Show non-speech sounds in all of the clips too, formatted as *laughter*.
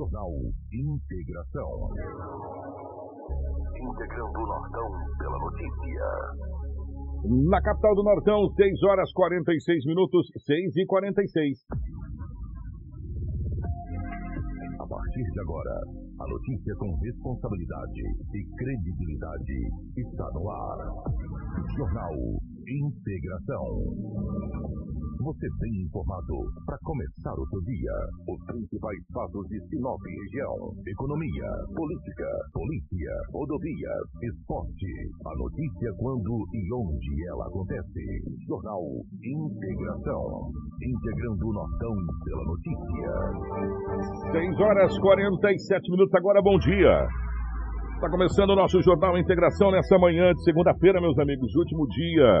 Jornal Integração. Integrando o Nortão pela notícia. Na capital do Nortão, 6 horas 46 minutos, 6 e 46. A partir de agora, a notícia com responsabilidade e credibilidade está no ar. Jornal Integração. Você bem informado para começar o seu dia. Os principais fatos de Sinop região. Economia, política, polícia, rodovias, esporte. A notícia quando e onde ela acontece. Jornal Integração. Integrando o Nortão pela notícia. 6 horas 47 minutos agora, bom dia. Está começando o nosso Jornal Integração nessa manhã de segunda-feira, meus amigos. Último dia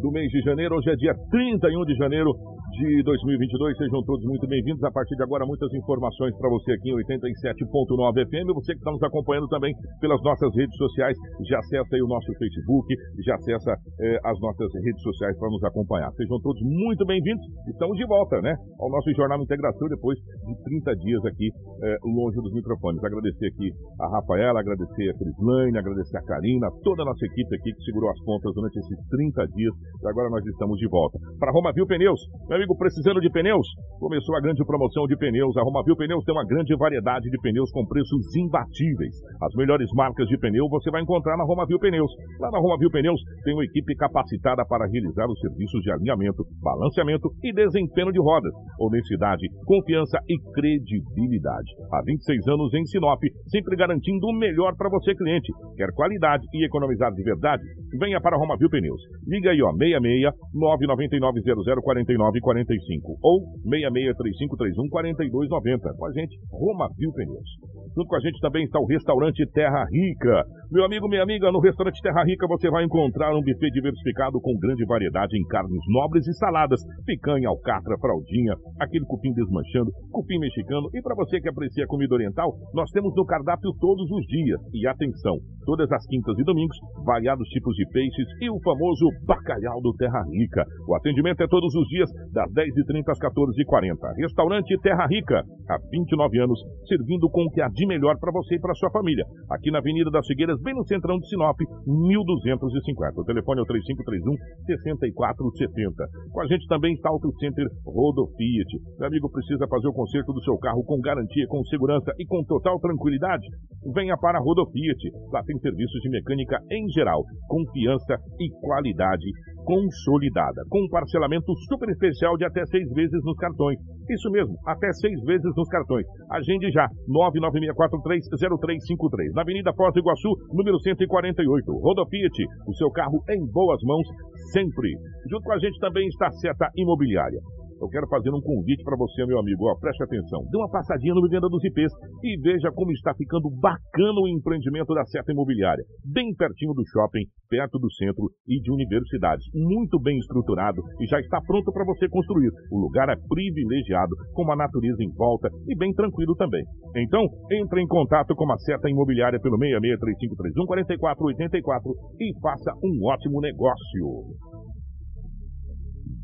do mês de janeiro. Hoje é dia 31 de janeiro de 2022. Sejam todos muito bem-vindos. A partir de agora, muitas informações para você aqui em 87.9 FM. Você que está nos acompanhando também pelas nossas redes sociais, já acessa aí o nosso Facebook, já acessa eh, as nossas redes sociais para nos acompanhar. Sejam todos muito bem-vindos. Estamos de volta, né, ao nosso Jornal Integração depois de 30 dias aqui eh, longe dos microfones. Agradecer aqui a Rafaela, agradecer a Crislane, agradecer a Karina, toda a nossa equipe aqui que segurou as pontas durante esses 30 dias e agora nós estamos de volta. Para Roma Viu Pneus, amigo, precisando de pneus? Começou a grande promoção de pneus. A Romavil Pneus tem uma grande variedade de pneus com preços imbatíveis. As melhores marcas de pneu você vai encontrar na Romavil Pneus. Lá na Romavil Pneus tem uma equipe capacitada para realizar os serviços de alinhamento, balanceamento e desempenho de rodas. Honestidade, confiança e credibilidade. Há 26 anos em Sinop, sempre garantindo o melhor para você, cliente. Quer qualidade e economizar de verdade? Venha para a Romavil Pneus. Liga aí, ó, 66 999 00 49 45 ou 663531 4290. Com a gente, Roma Viu Pneus. Junto com a gente também está o restaurante Terra Rica. Meu amigo, minha amiga, no restaurante Terra Rica você vai encontrar um buffet diversificado com grande variedade em carnes nobres e saladas, picanha, alcatra, fraldinha, aquele cupim desmanchando, cupim mexicano e para você que aprecia comida oriental, nós temos no cardápio todos os dias. E atenção, todas as quintas e domingos, variados tipos de peixes e o famoso bacalhau do Terra Rica. O atendimento é todos os dias das 10h30 às 14h40. Restaurante Terra Rica, há 29 anos, servindo com o que há de melhor para você e para sua família. Aqui na Avenida das Figueiras, bem no centrão de Sinop, 1250. O telefone é o 3531 6470. Com a gente também está o Center Rodo Fiat. Meu amigo precisa fazer o conserto do seu carro com garantia, com segurança e com total tranquilidade? Venha para Rodo Fiat. Lá tem serviços de mecânica em geral, confiança e qualidade consolidada, com um parcelamento super especial de até seis vezes nos cartões. Isso mesmo, até seis vezes nos cartões. Agende já, 996430353, na Avenida Foz do Iguaçu, número 148. Rodofiat, o seu carro em boas mãos sempre. Junto com a gente também está a Seta Imobiliária eu quero fazer um convite para você, meu amigo. Ó, preste atenção. Dê uma passadinha no Vivenda dos IPs e veja como está ficando bacana o empreendimento da Seta Imobiliária. Bem pertinho do shopping, perto do centro e de universidades. Muito bem estruturado e já está pronto para você construir. O lugar é privilegiado, com uma natureza em volta e bem tranquilo também. Então, entre em contato com a Seta Imobiliária pelo 663531 4484 e faça um ótimo negócio.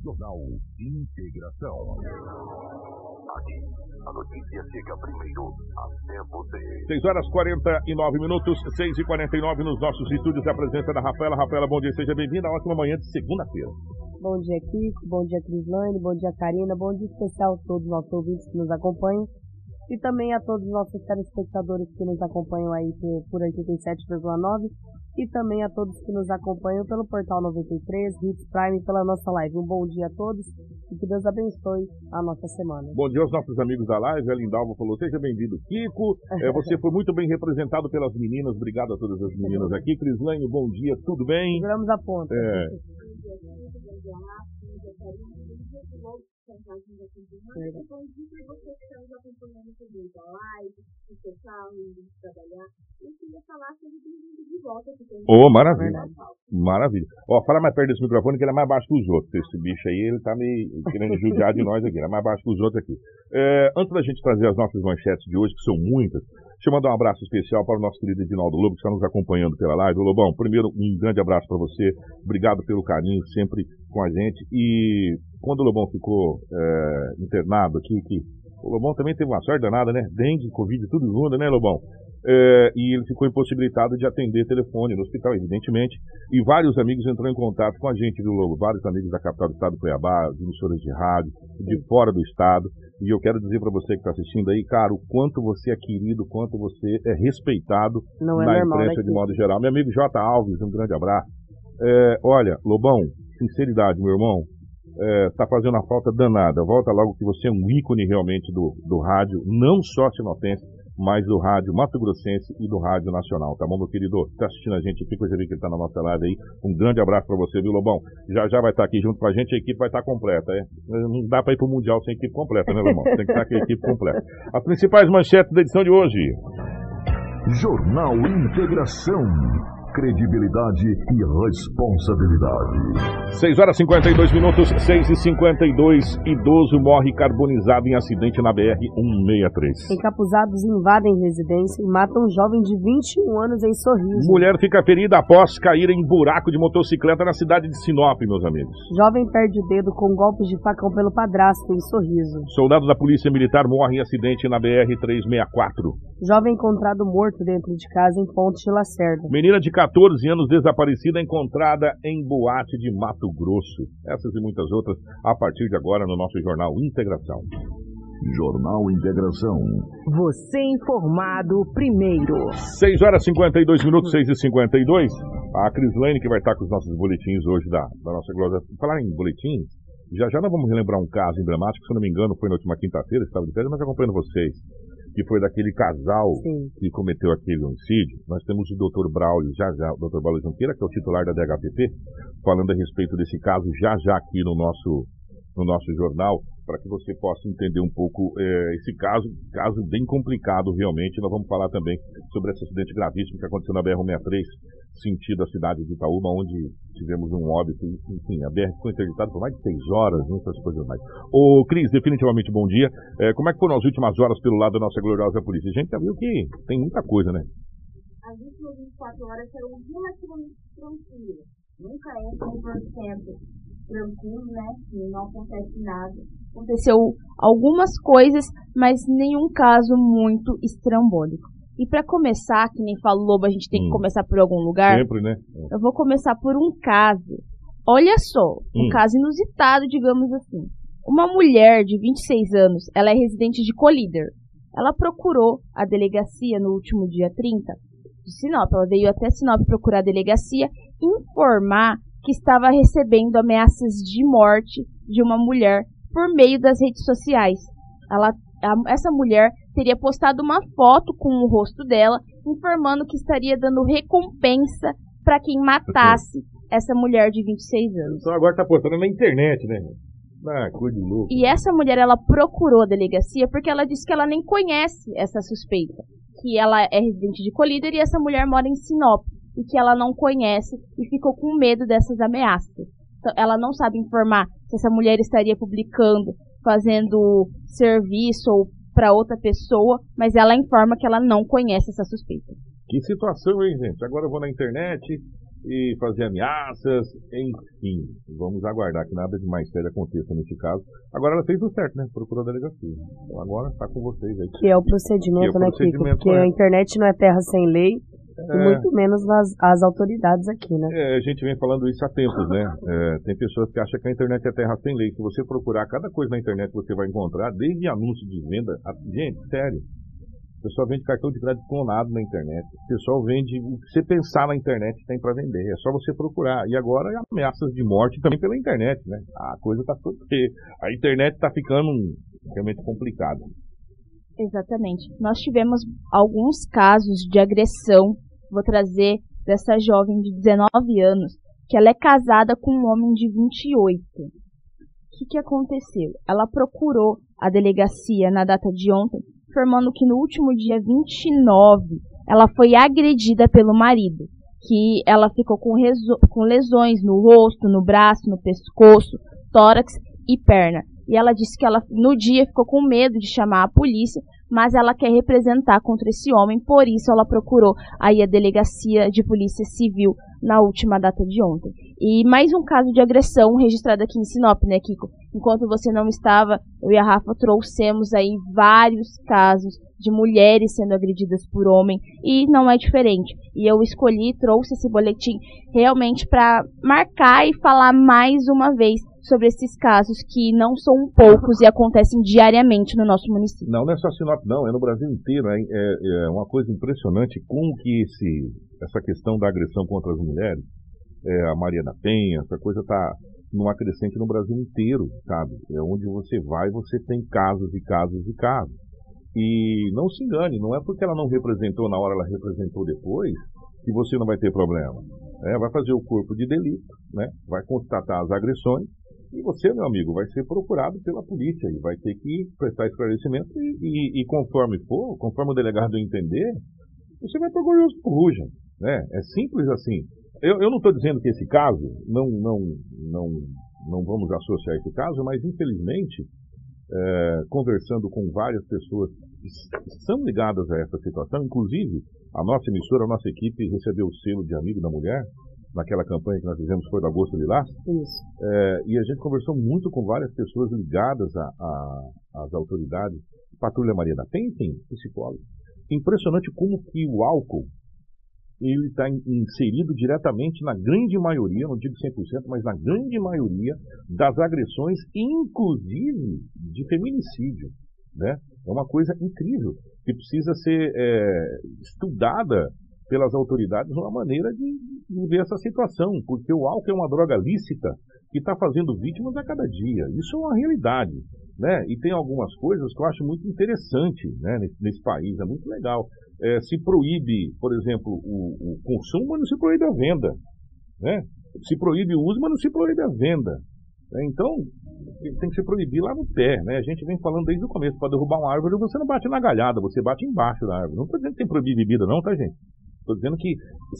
Jornal Integração. Aqui, a notícia chega primeiro até você. 6 horas 49 minutos, 6 e 49 nos nossos estúdios. A presença da Rafaela. Rafaela, bom dia, seja bem-vinda. Ótima manhã de segunda-feira. Bom dia, Kiko. Bom dia, Crislane. Bom dia, Karina. Bom dia especial a todos os nossos ouvintes que nos acompanham. E também a todos os nossos telespectadores que nos acompanham aí por, por 87,9 e também a todos que nos acompanham pelo Portal 93, Hits Prime, pela nossa live. Um bom dia a todos e que Deus abençoe a nossa semana. Bom dia aos nossos amigos da live. A Lindalva falou: seja bem-vindo, Kiko. É, você foi muito bem representado pelas meninas. Obrigado a todas as meninas aqui. Crislane, bom dia, tudo bem? Seguramos a ponta. É. Bom dia para você que está nos acompanhando também da live, no seu carro, indo trabalhar. Eu queria falar sobre bem-vindo de volta. Ô, oh, maravilha. Maravilha. Ó, fala mais perto desse microfone que ele é mais baixo que os outros. Esse bicho aí, ele tá me querendo judiar de nós aqui. Ele é mais baixo que os outros aqui. É, antes da gente trazer as nossas manchetes de hoje, que são muitas, deixa eu mandar um abraço especial para o nosso querido Edinaldo Lobo, que está nos acompanhando pela live. Lobão, primeiro, um grande abraço para você. Obrigado pelo carinho sempre com a gente. E quando o Lobão ficou é, internado aqui, que O Lobão também teve uma sorte danada, né? Dengue, Covid, tudo junto, né, Lobão? É, e ele ficou impossibilitado de atender telefone no hospital, evidentemente. E vários amigos entraram em contato com a gente, viu, Lobo? Vários amigos da capital do estado do Cuiabá, de emissoras de rádio, de fora do estado. E eu quero dizer para você que está assistindo aí, cara, o quanto você é querido, o quanto você é respeitado Não é na normal, imprensa né, de modo geral. Meu amigo J. Alves, um grande abraço. É, olha, Lobão, sinceridade, meu irmão, é, tá fazendo uma falta danada. Volta logo que você é um ícone realmente do, do rádio, não só sinopense, mas do rádio Mato Grossense e do rádio nacional, tá bom, meu querido? Tá assistindo a gente aqui, eu já vi que ele tá na nossa live aí. Um grande abraço pra você, viu, Lobão? Já já vai estar aqui junto com a gente, a equipe vai estar completa, é? Não dá pra ir pro Mundial sem equipe completa, né, Lobão? Tem que estar com a equipe completa. As principais manchetes da edição de hoje. Jornal Integração. Credibilidade e responsabilidade. 6 horas e 52 minutos, 6 e 52 Idoso morre carbonizado em acidente na BR-163. Encapuzados invadem residência e matam um jovem de 21 anos em Sorriso. Mulher fica ferida após cair em buraco de motocicleta na cidade de Sinop, meus amigos. Jovem perde o dedo com golpes de facão pelo padrasto em Sorriso. Soldado da Polícia Militar morre em acidente na BR-364. Jovem encontrado morto dentro de casa em Ponte de Lacerda. Menina de 14 anos desaparecida encontrada em boate de Mato Grosso. Essas e muitas outras a partir de agora no nosso jornal Integração. Jornal Integração. Você informado primeiro. 6 horas e 52 minutos, 6 e 52. A Crislane que vai estar com os nossos boletins hoje da, da nossa Glória. Falar em boletins, já já nós vamos relembrar um caso emblemático, se eu não me engano foi na última quinta-feira, estava de férias, mas acompanhando vocês que foi daquele casal Sim. que cometeu aquele homicídio. Nós temos o Dr. Braulio, já já, o Dr. Braulio Junqueira, que é o titular da DHPP, falando a respeito desse caso já já aqui no nosso, no nosso jornal, para que você possa entender um pouco eh, esse caso, caso bem complicado realmente. Nós vamos falar também sobre esse acidente gravíssimo que aconteceu na BR-163, sentido a cidade de Itaúba, onde tivemos um óbito, enfim, a BR ficou interditada por mais de seis horas, muitas coisas mais. Ô, Cris, definitivamente bom dia. Eh, como é que foram as últimas horas pelo lado da nossa gloriosa polícia? A gente já viu que tem muita coisa, né? As últimas 24 horas foram relativamente tranquilas. Nunca é 100% tranquilo, né? Não acontece nada. Aconteceu algumas coisas, mas nenhum caso muito estrambólico. E para começar, que nem falou Lobo, a gente tem Hum. que começar por algum lugar. Sempre, né? Eu vou começar por um caso. Olha só, um Hum. caso inusitado, digamos assim. Uma mulher de 26 anos, ela é residente de Colíder. Ela procurou a delegacia no último dia 30 de Sinop. Ela veio até Sinop procurar a delegacia informar que estava recebendo ameaças de morte de uma mulher por meio das redes sociais. Ela, a- essa mulher teria postado uma foto com o rosto dela, informando que estaria dando recompensa para quem matasse essa mulher de 26 anos. Então agora tá postando na internet, né? Ah, coisa de louco. E essa mulher, ela procurou a delegacia porque ela disse que ela nem conhece essa suspeita. Que ela é residente de Colíder e essa mulher mora em Sinop. E que ela não conhece e ficou com medo dessas ameaças. Então, ela não sabe informar se essa mulher estaria publicando, fazendo serviço ou para outra pessoa, mas ela informa que ela não conhece essa suspeita. Que situação, hein, gente? Agora eu vou na internet e fazer ameaças, enfim. Vamos aguardar que nada de mais sério aconteça nesse caso. Agora ela fez o certo, né? Procurou a delegacia. Então agora tá com vocês aí. Que é o procedimento, Que é o né, Kiko? procedimento, Porque é. a internet não é terra sem lei, e É, muito menos as, as autoridades aqui, né? é, a gente vem falando isso há tempos, né? É, tem pessoas que acham que a internet é terra sem lei. Se você procurar cada coisa na internet você vai encontrar, desde anúncio de venda. a- Gente, sério. O pessoal vende cartão de crédito clonado na internet. O pessoal vende o que você pensar na internet tem para vender. É só você procurar. E agora ameaças de morte também pela internet, né? A coisa tá toda. A internet tá ficando realmente complicada. Exatamente. Nós tivemos alguns casos de agressão. Vou trazer dessa jovem de 19 anos, que ela é casada com um homem de 28. O que, que aconteceu? Ela procurou a delegacia na data de ontem, informando que no último dia 29 ela foi agredida pelo marido, que ela ficou com, com lesões no rosto, no braço, no pescoço, tórax e perna. E ela disse que ela no dia ficou com medo de chamar a polícia, mas ela quer representar contra esse homem, por isso ela procurou aí a delegacia de polícia civil na última data de ontem. E mais um caso de agressão registrado aqui em Sinop, né, Kiko? Enquanto você não estava, eu e a Rafa trouxemos aí vários casos de mulheres sendo agredidas por homem e não é diferente. E eu escolhi, trouxe esse boletim realmente para marcar e falar mais uma vez sobre esses casos que não são poucos e acontecem diariamente no nosso município. Não, não é só Sinop, não, é no Brasil inteiro. É, é, uma coisa impressionante como que esse, essa questão da agressão contra as mulheres, é, a Maria da Penha, essa coisa está numa crescente no Brasil inteiro, sabe? É onde você vai, você tem casos e casos e casos. E não se engane, não é porque ela não representou na hora, ela representou depois, que você não vai ter problema. É, vai fazer o corpo de delito, né? vai constatar as agressões, e você, meu amigo, vai ser procurado pela polícia e vai ter que prestar esclarecimento e, e, e conforme for, conforme o delegado entender, você vai para o Ruja. Né? É simples assim. Eu, eu não estou dizendo que esse caso, não, não, não, não vamos associar esse caso, mas infelizmente, é, conversando com várias pessoas que são ligadas a essa situação, inclusive a nossa emissora, a nossa equipe recebeu o selo de amigo da mulher, naquela campanha que nós fizemos foi do Agosto Lilás. Isso. É, e a gente conversou muito com várias pessoas ligadas às autoridades. Patrulha Maria da Penha, enfim, psicólogo. Impressionante como que o álcool ele está inserido diretamente na grande maioria, não digo 100%, mas na grande maioria das agressões, inclusive de feminicídio. Né? É uma coisa incrível que precisa ser é, estudada pelas autoridades uma maneira de, de ver essa situação, porque o álcool é uma droga lícita que está fazendo vítimas a cada dia. Isso é uma realidade. Né? E tem algumas coisas que eu acho muito interessante né, nesse, nesse país, é muito legal. É, se proíbe, por exemplo, o, o, consumo, mas não se proíbe a venda. Né? Se proíbe o uso, mas não se proíbe a venda. É, então, tem que se proibir lá no pé. Né? A gente vem falando desde o começo, para derrubar uma árvore, você não bate na galhada, você bate embaixo da árvore. Não estou dizendo que tem proibir bebida, não, tá, gente? Estou dizendo que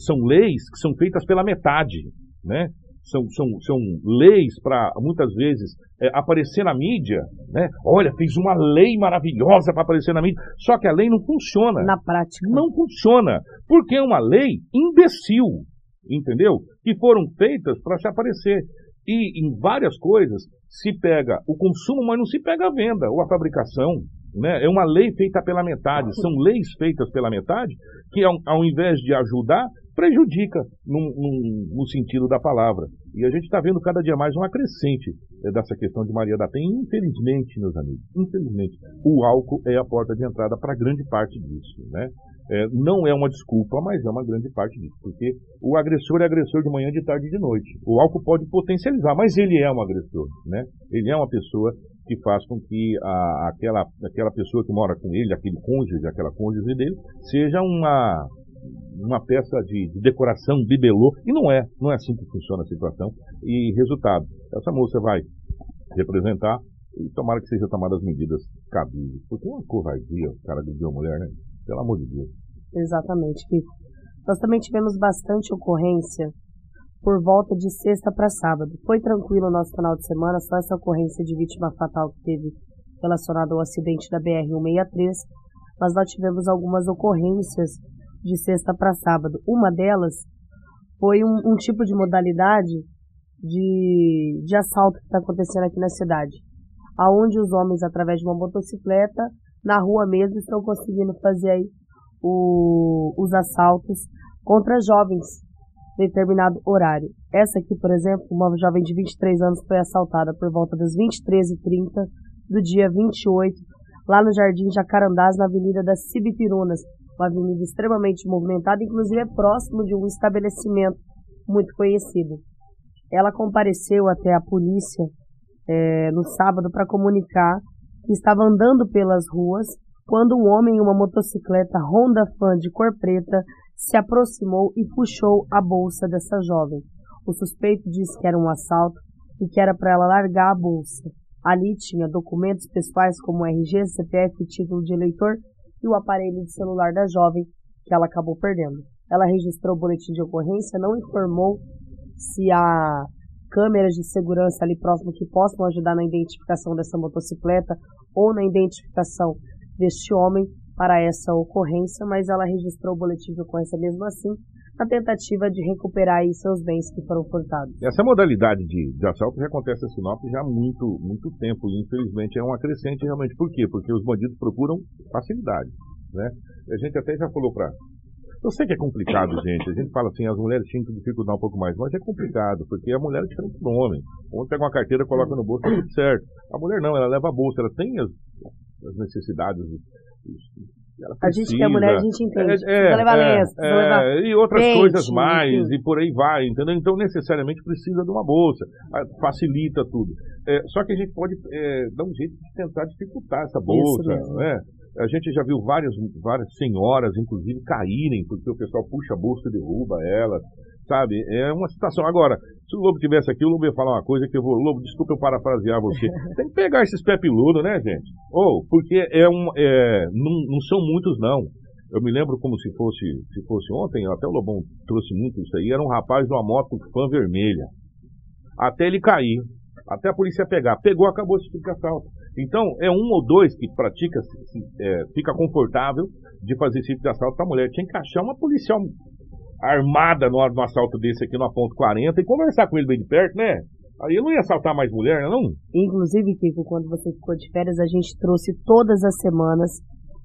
são leis que são feitas pela metade, né? São, são, são leis para, muitas vezes, é, aparecer na mídia, né? Olha, fez uma lei maravilhosa para aparecer na mídia. Só que a lei não funciona. Na prática. Não funciona. Porque é uma lei imbecil, entendeu? Que foram feitas para se aparecer. E em várias coisas se pega o consumo, mas não se pega a venda ou a fabricação. Né? É uma lei feita pela metade, são leis feitas pela metade que, ao, ao invés de ajudar, prejudica no sentido da palavra. E a gente está vendo cada dia mais uma crescente é, dessa questão de Maria da Penha. Infelizmente, meus amigos, infelizmente, o álcool é a porta de entrada para grande parte disso. Né? É, não é uma desculpa, mas é uma grande parte disso, porque o agressor é agressor de manhã, de tarde e de noite. O álcool pode potencializar, mas ele é um agressor, né? Ele é uma pessoa que faz com que a, aquela, aquela pessoa que mora com ele, aquele cônjuge, aquela cônjuge dele, seja uma, uma peça de, de, decoração, bibelô, e não é, não é assim que funciona a situação. E resultado, essa moça vai representar e tomara que sejam tomadas medidas cabíveis, porque é uma covardia o cara agrediu a mulher, né? Pelo amor de Deus. Exatamente, Kiko. Nós também tivemos bastante ocorrência por volta de sexta para sábado. Foi tranquilo o nosso final de semana, só essa ocorrência de vítima fatal que teve relacionada ao acidente da BR-163, mas nós tivemos algumas ocorrências de sexta para sábado. Uma delas foi um, um tipo de modalidade de, de assalto que está acontecendo aqui na cidade, aonde os homens, através de uma motocicleta, na rua mesmo, estão conseguindo fazer aí o, os assaltos contra jovens determinado horário. Essa aqui, por exemplo, uma jovem de 23 anos foi assaltada por volta das 23h30 do dia 28, lá no Jardim Jacarandás, na Avenida das Cibipirunas, uma avenida extremamente movimentada, inclusive é próximo de um estabelecimento muito conhecido. Ela compareceu até a polícia é, no sábado para comunicar que estava andando pelas ruas quando um homem em uma motocicleta Honda Fan de cor preta se aproximou e puxou a bolsa dessa jovem. O suspeito disse que era um assalto e que era para ela largar a bolsa. Ali tinha documentos pessoais como RG, CPF, título de eleitor e o aparelho de celular da jovem que ela acabou perdendo. Ela registrou o boletim de ocorrência, não informou se há câmeras de segurança ali próximo que possam ajudar na identificação dessa motocicleta ou na identificação deste homem para essa ocorrência, mas ela registrou o boletim de ocorrência mesmo assim, na tentativa de recuperar aí seus bens que foram furtados. Essa modalidade de, de assalto já acontece em Sinop já há muito, muito tempo e infelizmente é uma crescente realmente. Por quê? Porque os bandidos procuram facilidade, né? A gente até já falou para eu sei que é complicado, gente. A gente fala assim, as mulheres tinham que dificultar um pouco mais, mas é complicado, porque a mulher é diferente do homem. O homem pega uma carteira, coloca no bolso, tá tudo certo. A mulher não, ela leva a bolsa, ela tem as, as necessidades. Ela A gente que é mulher, a gente entende. É, precisa levar é, lenço, é, levar e outras pente, coisas mais, enfim. e por aí vai, entendeu? Então, necessariamente precisa de uma bolsa, facilita tudo. É, só que a gente pode é, dar um jeito de tentar dificultar essa bolsa, né? A gente já viu várias, várias senhoras, inclusive, caírem, porque o pessoal puxa a bolsa e derruba elas, sabe? É uma situação. Agora, se o Lobo tivesse aqui, o Lobo ia falar uma coisa que eu vou. Lobo, desculpa eu parafrasear você. *laughs* Tem que pegar esses pé peludo, né, gente? Ou, porque é um, é, não, não são muitos, não. Eu me lembro como se fosse, se fosse ontem, até o Lobão trouxe muito isso aí. Era um rapaz de uma moto fã vermelha. Até ele cair. Até a polícia pegar. Pegou, acabou esse tipo de assalto. Então, é um ou dois que pratica, se- se- é, fica confortável de fazer esse tipo de assalto pra mulher. Tinha que achar uma policial armada no, no assalto desse aqui no ponto 40 e conversar com ele bem de perto, né? Aí eu não ia assaltar mais mulher, né, não? Inclusive, Kiko, quando você ficou de férias, a gente trouxe todas as semanas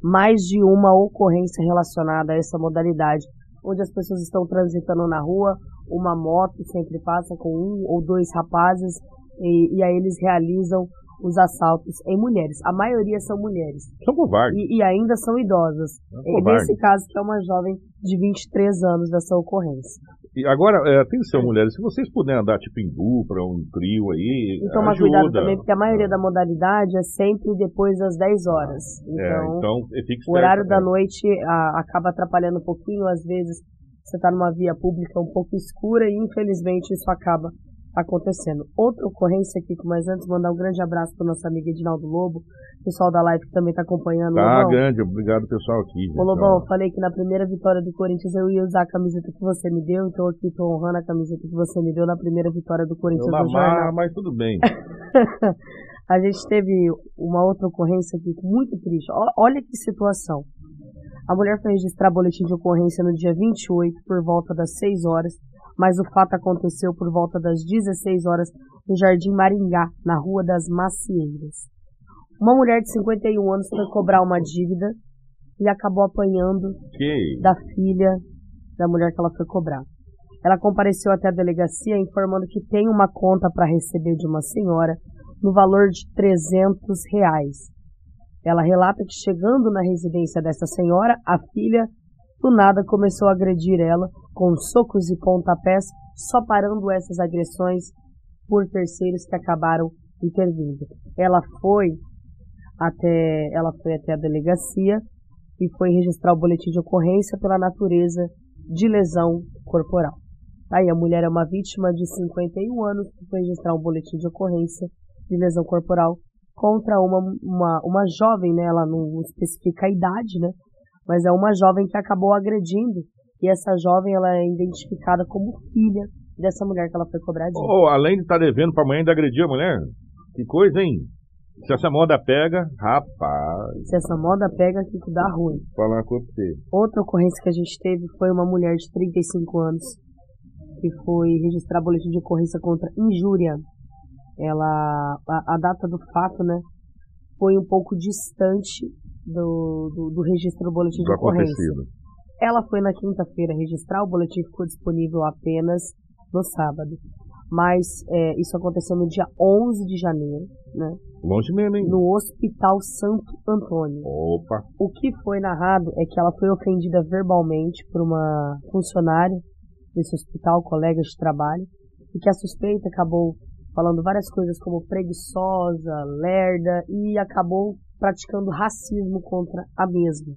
mais de uma ocorrência relacionada a essa modalidade, onde as pessoas estão transitando na rua, uma moto sempre passa com um ou dois rapazes, e, e aí eles realizam os assaltos em mulheres. A maioria são mulheres. São covardes. E, e ainda são idosas. Covardes. nesse caso, que é uma jovem de 23 anos dessa ocorrência. E agora, é, atenção, mulheres, se vocês puderem andar tipo em dupla, um trio aí, E tomar ajuda. cuidado também, porque a maioria da modalidade é sempre depois das 10 horas. É, Então, então, é, o horário da né? noite a- acaba atrapalhando um pouquinho, às vezes você está numa via pública um pouco escura e infelizmente isso acaba acontecendo. Outra ocorrência aqui, mas antes mandar um grande abraço para nosso amigo Edinaldo Lobo, pessoal da live que também está acompanhando. Tá Lobão, grande, obrigado pessoal aqui. gente. Ô Lobão, eu falei que na primeira vitória do Corinthians eu ia usar a camiseta que você me deu, então aqui estou honrando a camiseta que você me deu na primeira vitória do Eu Corinthians na no jornal. mar, mas tudo bem. *laughs* a gente teve uma outra ocorrência aqui muito triste. Olha que situação. A mulher foi registrar boletim de ocorrência no dia 28, por volta das 6 horas, mas o fato aconteceu por volta das 16 horas no Jardim Maringá, na Rua das Macieiras. Uma mulher de 51 anos foi cobrar uma dívida e acabou apanhando da filha da mulher que ela foi cobrar. Ela compareceu até a delegacia informando que tem uma conta para receber de uma senhora no valor de 300 reais. Ela relata que chegando na residência dessa senhora, a filha do nada começou a agredir ela com socos e pontapés, só parando essas agressões por terceiros que acabaram intervindo. Ela foi até ela foi até a delegacia e foi registrar o boletim de ocorrência pela natureza de lesão corporal. Aí a mulher é uma vítima de 51 anos que foi registrar um boletim de ocorrência de lesão corporal contra uma, uma, uma jovem, né? Ela não especifica a idade, né? Mas é uma jovem que acabou agredindo e essa jovem ela é identificada como filha dessa mulher que ela foi cobrar dívida. Oh, além de estar devendo pra mãe, ainda agredir a mulher. Que coisa, hein? Se essa moda pega, rapaz, Se essa moda pega, aqui que dá ruim. vou falar pra você. Outra ocorrência que a gente teve foi uma mulher de 35 anos que foi registrar boletim de ocorrência contra injúria. Ela, a, a data do fato, né, foi um pouco distante do, do, do registro do boletim de Do ocorrência. acontecido. Ela foi na quinta-feira registrar, o boletim ficou disponível apenas no sábado. Mas é, isso aconteceu no dia 11 de janeiro, né, Longe mesmo, hein? no Hospital Santo Antônio. Opa. O que foi narrado é que ela foi ofendida verbalmente por uma funcionária desse hospital, colega de trabalho, e que a suspeita acabou falando várias coisas como preguiçosa, lerda e acabou praticando racismo contra a mesma.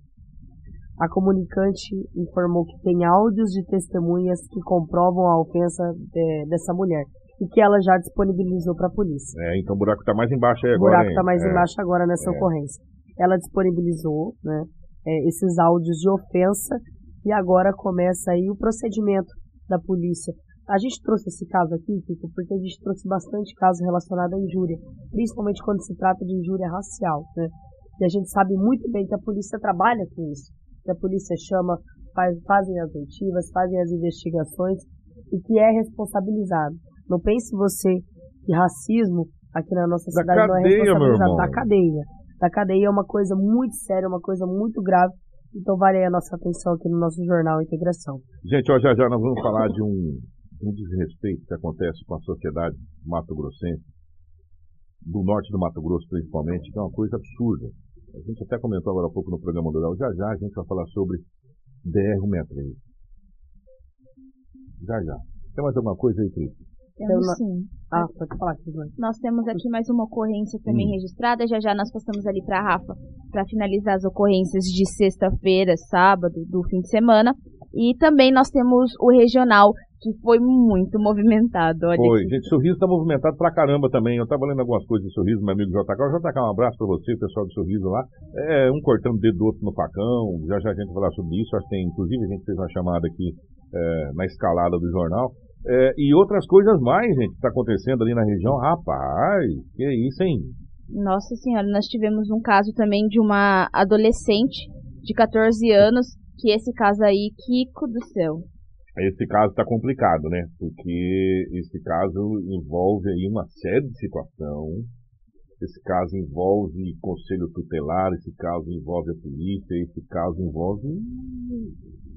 A comunicante informou que tem áudios de testemunhas que comprovam a ofensa é, dessa mulher e que ela já disponibilizou para a polícia. É, então o buraco tá mais embaixo aí O agora. buraco hein? está mais É. embaixo agora nessa É. ocorrência. Ela disponibilizou né, é, esses áudios de ofensa e agora começa aí o procedimento da polícia. A gente trouxe esse caso aqui, Kiko, porque a gente trouxe bastante caso relacionado à injúria, principalmente quando se trata de injúria racial, né? E a gente sabe muito bem que a polícia trabalha com isso. Que a polícia chama faz, fazem as oitivas, fazem as investigações e que é responsabilizado. Não pense você que racismo aqui na nossa Da cidade não é cadeia, responsabilizado. Da cadeia. Da cadeia é uma coisa muito séria, uma coisa muito grave. Então vale aí a nossa atenção aqui no nosso jornal Integração. Gente, ó, já já nós vamos falar de um, um desrespeito que acontece com a sociedade mato-grossense, do norte do Mato Grosso principalmente, que é uma coisa absurda. A gente até comentou agora há pouco no programa do Léo. Já já a gente vai falar sobre DR-163. Já já. Tem mais alguma coisa aí, Cris? Temos sim. Ah, pode falar, Cris. Nós temos aqui mais uma ocorrência também Hum. registrada. Já já nós passamos ali para a Rafa para finalizar as ocorrências de sexta-feira, sábado, do fim de semana. E também nós temos o regional, que foi muito movimentado. Olha Foi. aqui. Gente, Sorriso tá movimentado pra caramba também. Eu tava lendo algumas coisas de Sorriso, meu amigo JK. JK, um abraço pra você, o pessoal do Sorriso lá. É, um cortando o dedo do outro no facão. Já já a gente vai falar sobre isso. Acho que tem, inclusive, a gente fez uma chamada aqui é, na escalada do jornal. É, e outras coisas mais, gente, que tá acontecendo ali na região. Rapaz, que isso, hein? Nossa senhora, nós tivemos um caso também de uma adolescente de 14 anos, que esse caso aí, Kiko do céu. Esse caso tá complicado, né? Porque esse caso envolve aí uma série de situação. Esse caso envolve conselho tutelar, esse caso envolve a polícia, esse caso envolve.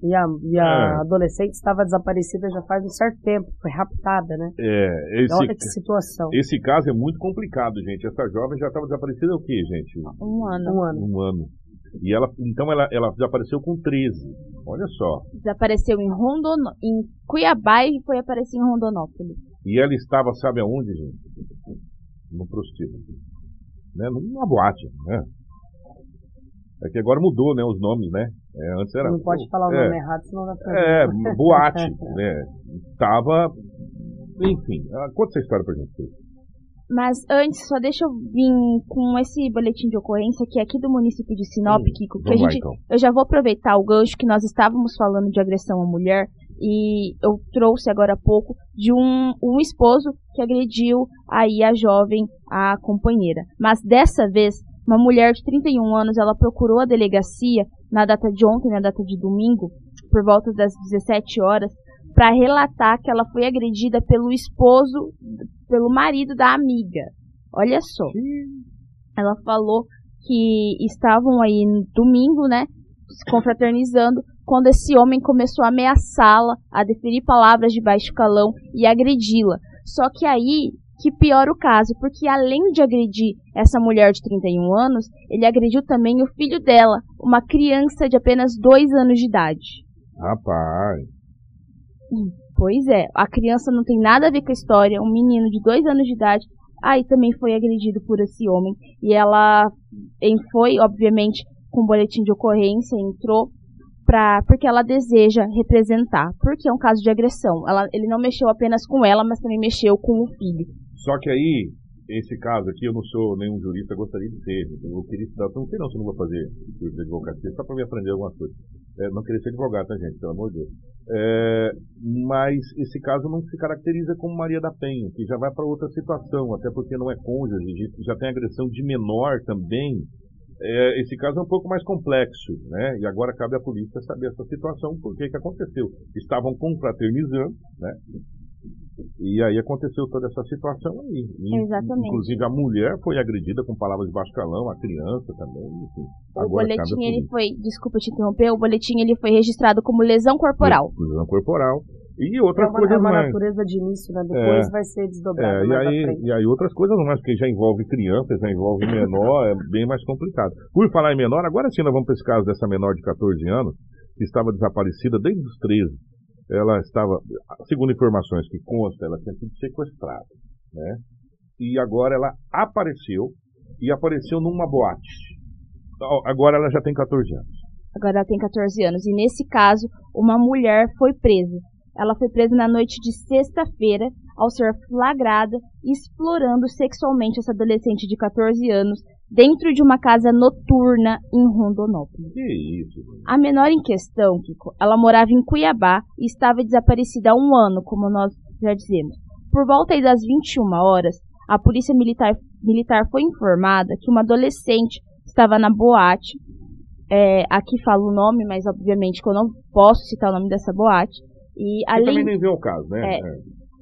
E a, e a É. adolescente estava desaparecida já faz um certo tempo, foi raptada, né? É, esse, Olha que situação. esse caso é muito complicado, gente. Essa jovem já estava desaparecida o quê, gente? Um ano. Um ano. Um ano. E ela, então ela, ela desapareceu com 13. Olha só. Desapareceu em Rondon... em Cuiabá e foi aparecer em Rondonópolis. E ela estava, sabe aonde, gente? No prostíbulo. Né? Numa boate, né? É que agora mudou, né, os nomes, né? É, antes era... Não pode falar o é, nome errado, senão vai fazer. É, boate, *laughs* né? Tava... Enfim, conta essa história pra gente. Mas antes, só deixa eu vir com esse boletim de ocorrência que é aqui do município de Sinop, Hum, Kiko, que a gente então. Eu já vou aproveitar o gancho que nós estávamos falando de agressão à mulher e eu trouxe agora há pouco de um, um esposo que agrediu aí a jovem, a companheira. Mas dessa vez, uma mulher de 31 anos, ela procurou a delegacia na data de ontem, na data de domingo, por volta das 17 horas, para relatar que ela foi agredida pelo esposo, pelo marido da amiga. Olha só. Ela falou que estavam aí no domingo, né, se confraternizando, quando esse homem começou a ameaçá-la, a deferir palavras de baixo calão e agredi-la. Só que aí que piora o caso, porque além de agredir essa mulher de 31 anos, ele agrediu também o filho dela, uma criança de apenas 2 anos de idade. Rapaz, Pois é, a criança não tem nada a ver com a história, um menino de 2 anos de idade, aí também foi agredido por esse homem. E ela foi, obviamente, com um boletim de ocorrência, entrou pra, porque ela deseja representar, porque é um caso de agressão. Ela, ele não mexeu apenas com ela, mas também mexeu com o filho. Só que aí, esse caso aqui, eu não sou nenhum jurista, gostaria de ser. Eu queria estudar, não sei não se eu não vou fazer curso de advocacia, só para me aprender algumas coisas. É, não queria ser advogado, tá, gente? Pelo amor de Deus. É, mas esse caso não se caracteriza como Maria da Penha, que já vai para outra situação, até porque não é cônjuge, já tem agressão de menor também. É, esse caso é um pouco mais complexo, né? E agora cabe à polícia saber essa situação, por que aconteceu. Estavam confraternizando, né? E aí aconteceu toda essa situação aí. E, Exatamente. Inclusive a mulher foi agredida com palavras de baixo calão, a criança também, enfim. O Agora à boletim ele foi, desculpa te interromper, o boletim ele foi registrado como lesão corporal. Lesão corporal. E É outras uma, é coisas uma mais. natureza de início, né? Depois vai ser desdobrada É, e, aí, e aí outras coisas mais, porque já envolve criança, já envolve menor, é bem mais complicado. Por falar em menor, agora sim nós vamos para esse caso dessa menor de 14 anos, que estava desaparecida desde os 13. Ela estava, segundo informações que consta, ela tinha sido sequestrada, né? E agora ela apareceu, e apareceu numa boate. Agora ela já tem 14 anos. Agora ela tem 14 anos. E nesse caso, uma mulher foi presa. Ela foi presa na noite de sexta-feira ao ser flagrada explorando sexualmente essa adolescente de 14 anos dentro de uma casa noturna em Rondonópolis. Que isso? A menor em questão, Kiko, ela morava em Cuiabá e estava desaparecida há um ano, como nós já dizemos. Por volta das 21 horas, a polícia militar, militar foi informada que uma adolescente estava na boate é, aqui falo o nome, mas obviamente que eu não posso citar o nome dessa boate. E Você além, também nem vê o caso, né? É.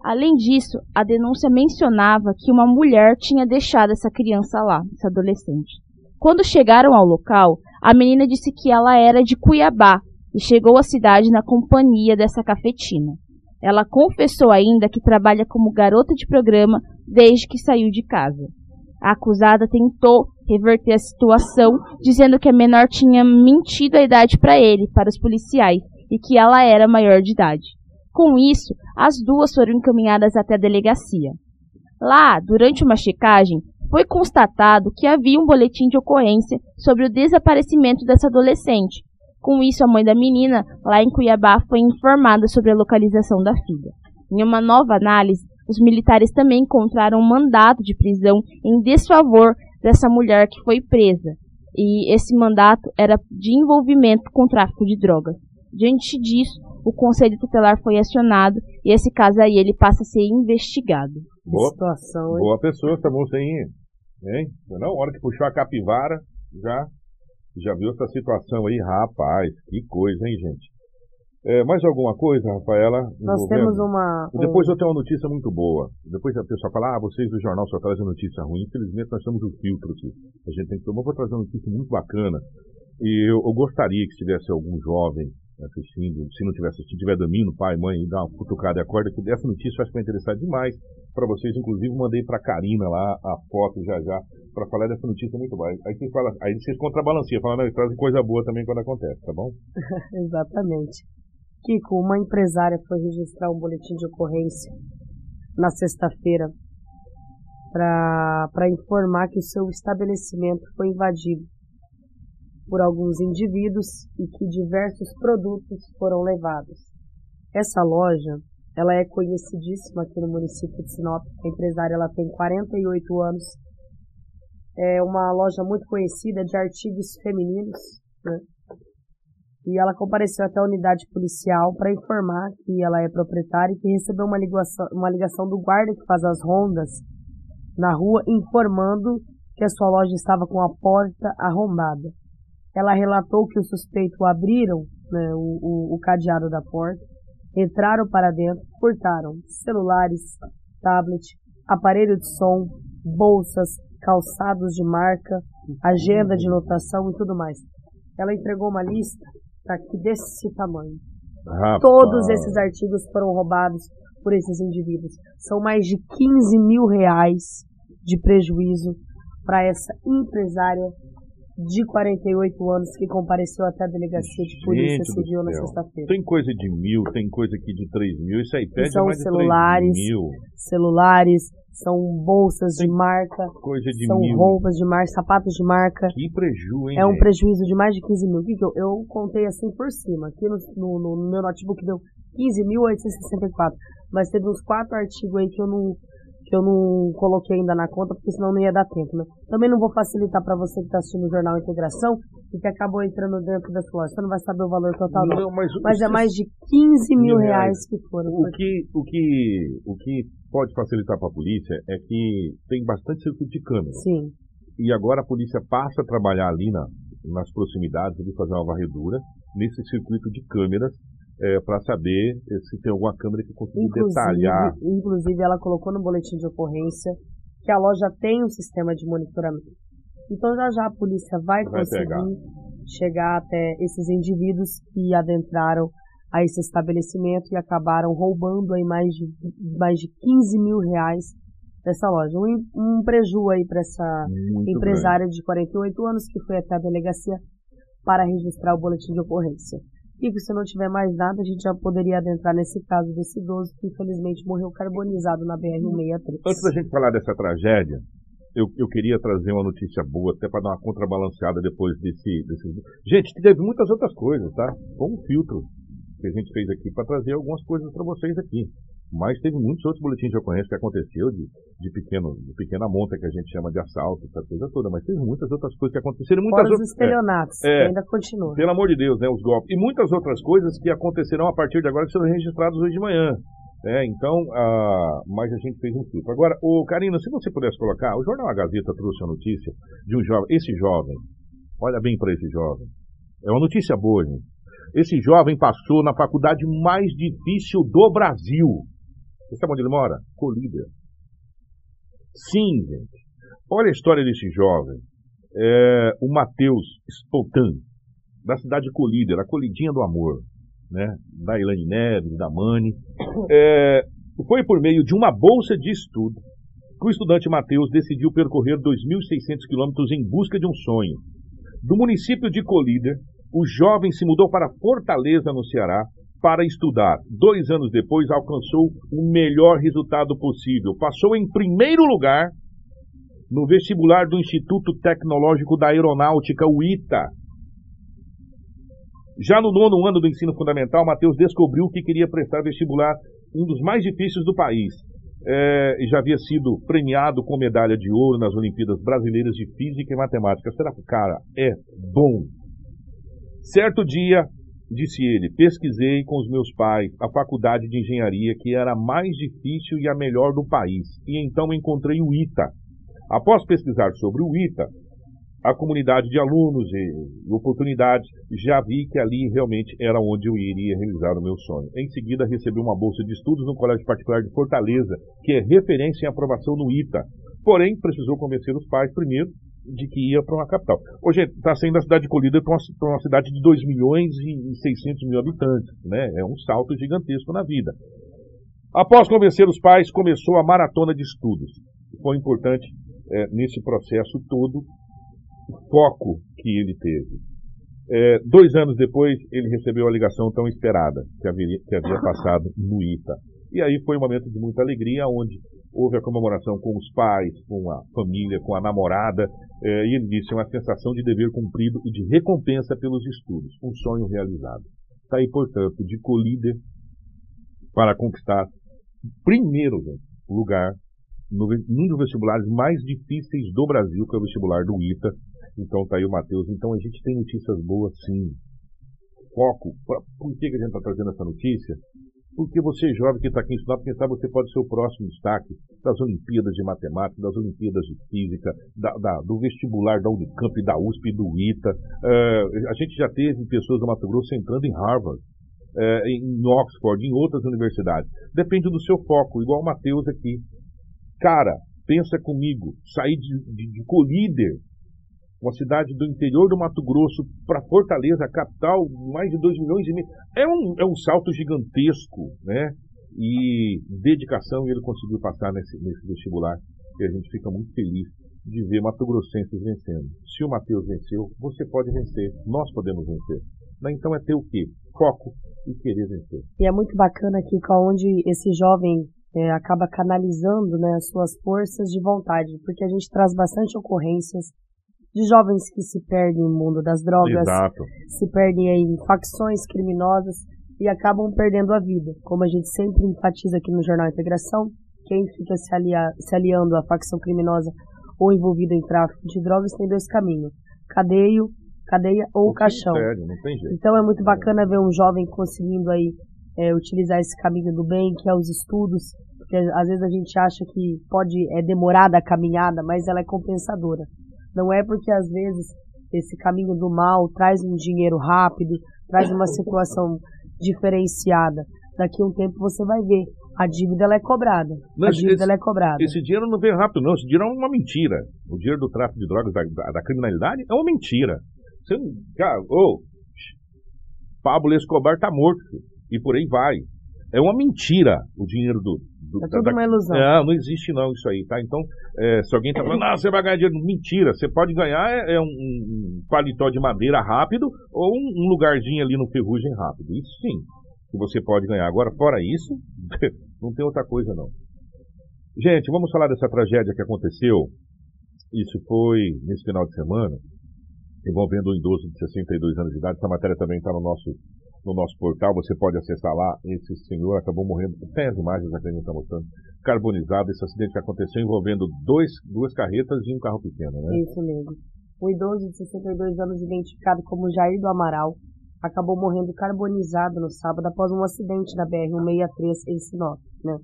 além disso, a denúncia mencionava que uma mulher tinha deixado essa criança lá, essa adolescente. Quando chegaram ao local, a menina disse que ela era de Cuiabá e chegou à cidade na companhia dessa cafetina. Ela confessou ainda que trabalha como garota de programa desde que saiu de casa. A acusada tentou reverter a situação, dizendo que a menor tinha mentido a idade para ele, para os policiais, e que ela era maior de idade. Com isso, as duas foram encaminhadas até a delegacia. Lá, durante uma checagem, foi constatado que havia um boletim de ocorrência sobre o desaparecimento dessa adolescente. Com isso, a mãe da menina, lá em Cuiabá, foi informada sobre a localização da filha. Em uma nova análise, os militares também encontraram um mandato de prisão em desfavor dessa mulher que foi presa. E esse mandato era de envolvimento com tráfico de drogas. Diante disso, o Conselho Tutelar foi acionado e esse caso aí ele passa a ser investigado. Boa, situação, hein? boa pessoa essa moça aí, hein? Não, hora que puxou a capivara, já, já viu essa situação aí, rapaz, que coisa, hein, gente? É, mais alguma coisa, Rafaela? Nós temos uma. E Depois eu tenho uma notícia muito boa. Depois a pessoa fala, ah, vocês do jornal só trazem notícia ruim. Infelizmente nós temos o filtro aqui. A gente tem que tomar, vou trazer uma notícia muito bacana. E eu, eu gostaria que se tivesse algum jovem assistindo, se não tiver assistindo, tiver dormindo, pai, mãe, dá uma cutucada e acorda, que essa notícia acho que vai interessar demais para vocês. Inclusive, mandei para Karina lá a foto já já para falar dessa notícia muito mais. Aí vocês falam, aí vocês contrabalanceiam, falam, não, trazem coisa boa também quando acontece, tá bom? *laughs* Exatamente. Kiko, uma empresária foi registrar um boletim de ocorrência na sexta-feira para informar que o seu estabelecimento foi invadido por alguns indivíduos e que diversos produtos foram levados. Essa loja, ela é conhecidíssima aqui no município de Sinop. A empresária ela tem 48 anos. É uma loja muito conhecida de artigos femininos, né? E ela compareceu até a unidade policial para informar que ela é proprietária e que recebeu uma ligação, uma ligação do guarda que faz as rondas na rua informando que a sua loja estava com a porta arrombada. Ela relatou que o suspeito abriram né, o, o, o cadeado da porta, entraram para dentro, furtaram celulares, tablet, aparelho de som, bolsas, calçados de marca, agenda de lotação e tudo mais. Ela entregou uma lista aqui desse tamanho. Rapaz. Todos esses artigos foram roubados por esses indivíduos. São mais de 15 mil reais de prejuízo para essa empresária de 48 anos que compareceu até a delegacia de polícia civil na sexta-feira. Tem coisa de mil, tem coisa aqui de três mil, isso aí pede são mais de celulares, três mil. Celulares, são bolsas de marca, Coisa de são mil. roupas de marca, sapatos de marca. Que preju, hein? É um prejuízo de mais de 15 mil. Que Eu, eu contei assim por cima. Aqui no, no, no meu notebook deu 15.864. Mas teve uns quatro artigos aí que eu não que eu não coloquei ainda na conta, porque senão não ia dar tempo, né? Também não vou facilitar para você que está assistindo o Jornal Integração e que acabou entrando dentro dessa loja. Você não vai saber o valor total, não. Não, mas, Mas é mais de 15 mil mil reais que foram. O que, o, que, o que pode facilitar para a polícia é que tem bastante circuito de câmera. Sim. E agora a polícia passa a trabalhar ali na, nas proximidades, ali fazer uma varredura, nesse circuito de câmeras, para saber eh, se tem alguma câmera que consiga detalhar. Inclusive, ela colocou no boletim de ocorrência que a loja tem um sistema de monitoramento. Então já já a polícia vai, Vai conseguir pegar. chegar até esses indivíduos que adentraram a esse estabelecimento e acabaram roubando aí mais de, mais de 15 mil reais dessa loja. Um, um preju aí para essa Muito empresária de 48 anos que foi até a delegacia para registrar o boletim de ocorrência. E se não tiver mais nada, a gente já poderia adentrar nesse caso desse idoso que infelizmente morreu carbonizado na BR-163. Antes da gente falar dessa tragédia, eu, eu queria trazer uma notícia boa, até para dar uma contrabalanceada depois desse, desse. Gente, teve muitas outras coisas, tá? Foi um filtro que a gente fez aqui para trazer algumas coisas para vocês aqui. Mas teve muitos outros boletins de ocorrência que aconteceu de, de, pequeno, de pequena monta que a gente chama de assalto, essa coisa toda. Mas teve muitas outras coisas que aconteceram. Muitas Fora os outras, estelionatos, É. que ainda continua. pelo amor de Deus, né? Os golpes. E muitas outras coisas que acontecerão a partir de agora que serão registradas hoje de manhã. É, então, ah, mas a gente fez um filtro. Agora, o Karina, se você pudesse colocar, o jornal A Gazeta trouxe a notícia de um jovem, esse jovem, olha bem para esse jovem, É uma notícia boa, gente. Esse jovem passou na faculdade mais difícil do Brasil. Você sabe onde ele mora? Colíder. Sim, gente. Olha a história desse jovem. É, o Matheus Spoltan, da cidade de Colíder, a Colidinha do Amor, né? Da Ilane Neves, da Mani. É, foi por meio de uma bolsa de estudo que o estudante Matheus decidiu percorrer 2.600 quilômetros em busca de um sonho. Do município de Colíder, o jovem se mudou para Fortaleza, no Ceará, para estudar. Dois anos depois, alcançou o melhor resultado possível. Passou em primeiro lugar no vestibular do Instituto Tecnológico da Aeronáutica, o ITA. Já no nono ano do ensino fundamental, Matheus descobriu que queria prestar vestibular, um dos mais difíceis do país. É, e já havia sido premiado com medalha de ouro nas Olimpíadas Brasileiras de Física e Matemática. Será que o cara é bom? Certo dia, disse ele, pesquisei com os meus pais a faculdade de engenharia que era a mais difícil e a melhor do país, e então encontrei o ITA. Após pesquisar sobre o ITA, a comunidade de alunos e oportunidades, já vi que ali realmente era onde eu iria realizar o meu sonho. Em seguida, recebi uma bolsa de estudos no Colégio Particular de Fortaleza, que é referência em aprovação no ITA. Porém, precisou convencer os pais primeiro de que ia para uma capital. Hoje está saindo da cidade de Colíder para uma, uma, cidade de 2 milhões e 600 mil habitantes. Né? É um salto gigantesco na vida. Após convencer os pais, começou a maratona de estudos. Foi importante é, nesse processo todo o foco que ele teve. É, dois anos depois, ele recebeu a ligação tão esperada que que havia passado no ITA. E aí foi um momento de muita alegria, onde houve a comemoração com os pais, com a família, com a namorada, é, e ele disse uma sensação de dever cumprido e de recompensa pelos estudos, um sonho realizado. Está aí, portanto, de colíder para conquistar primeiro lugar no, um dos vestibulares mais difíceis do Brasil, que é o vestibular do ITA. Então tá aí o Matheus. Então a gente tem notícias boas sim. Foco. Por que, que a gente está trazendo essa notícia? Porque você, jovem que está aqui estudando, quem sabe você pode ser o próximo destaque das Olimpíadas de Matemática, das Olimpíadas de Física, da, da, do vestibular da Unicamp, da USP do ITA. Uh, a gente já teve pessoas do Mato Grosso entrando em Harvard, uh, em Oxford, em outras universidades. Depende do seu foco, igual o Matheus aqui. Cara, pensa comigo, sair de, de, de Colíder, uma cidade do interior do Mato Grosso, para Fortaleza, capital, mais de 2 milhões e meio. É um, é um salto gigantesco, né? E dedicação, ele conseguiu passar nesse, nesse vestibular. E a gente fica muito feliz de ver Mato Grossenses vencendo. Se o Matheus venceu, você pode vencer, nós podemos vencer. Né? Então é ter o quê? Foco e querer vencer. E é muito bacana aqui onde esse jovem é, acaba canalizando né, as suas forças de vontade, porque a gente traz bastante ocorrências de jovens que se perdem no mundo das drogas, Exato. se perdem em facções criminosas e acabam perdendo a vida. Como a gente sempre enfatiza aqui no Jornal Integração, quem fica se, alia, se aliando à facção criminosa ou envolvido em tráfico de drogas tem dois caminhos: cadeio, cadeia ou não caixão. Sério, não tem jeito. Então é muito bacana ver um jovem conseguindo aí é, utilizar esse caminho do bem, que é os estudos, porque às vezes a gente acha que pode é demorada a caminhada, mas ela é compensadora. Não é porque às vezes esse caminho do mal traz um dinheiro rápido, traz uma situação diferenciada. Daqui a um tempo você vai ver, a dívida ela é cobrada. Não, a esse- dívida ela é cobrada. Esse dinheiro não vem rápido, não. Esse dinheiro é uma mentira. O dinheiro do tráfico de drogas, da, da- da criminalidade, é uma mentira. Você não. Cara, ô. Pablo Escobar tá morto. E por aí vai. É uma mentira o dinheiro do. Do É tudo uma ilusão. Não, não existe não isso aí, tá? Então, é, se alguém tá falando, ah, você vai ganhar dinheiro. Mentira. Você pode ganhar é, é um, um paletó de madeira rápido ou um, um lugarzinho ali no ferrugem rápido. Isso sim. Que você pode ganhar. Agora, fora isso, *laughs* não tem outra coisa não. Gente, vamos falar dessa tragédia que aconteceu. Isso foi nesse final de semana, envolvendo um idoso de 62 anos de idade. Essa matéria também está no nosso, no nosso portal. Você pode acessar lá. Esse senhor acabou morrendo. Tem as imagens aqui a gente está mostrando. Carbonizado. Esse acidente que aconteceu envolvendo dois, duas carretas e um carro pequeno, né? Isso mesmo. O idoso de 62 anos, identificado como Jair do Amaral, acabou morrendo carbonizado no sábado após um acidente na BR-163 em Sinop. Né?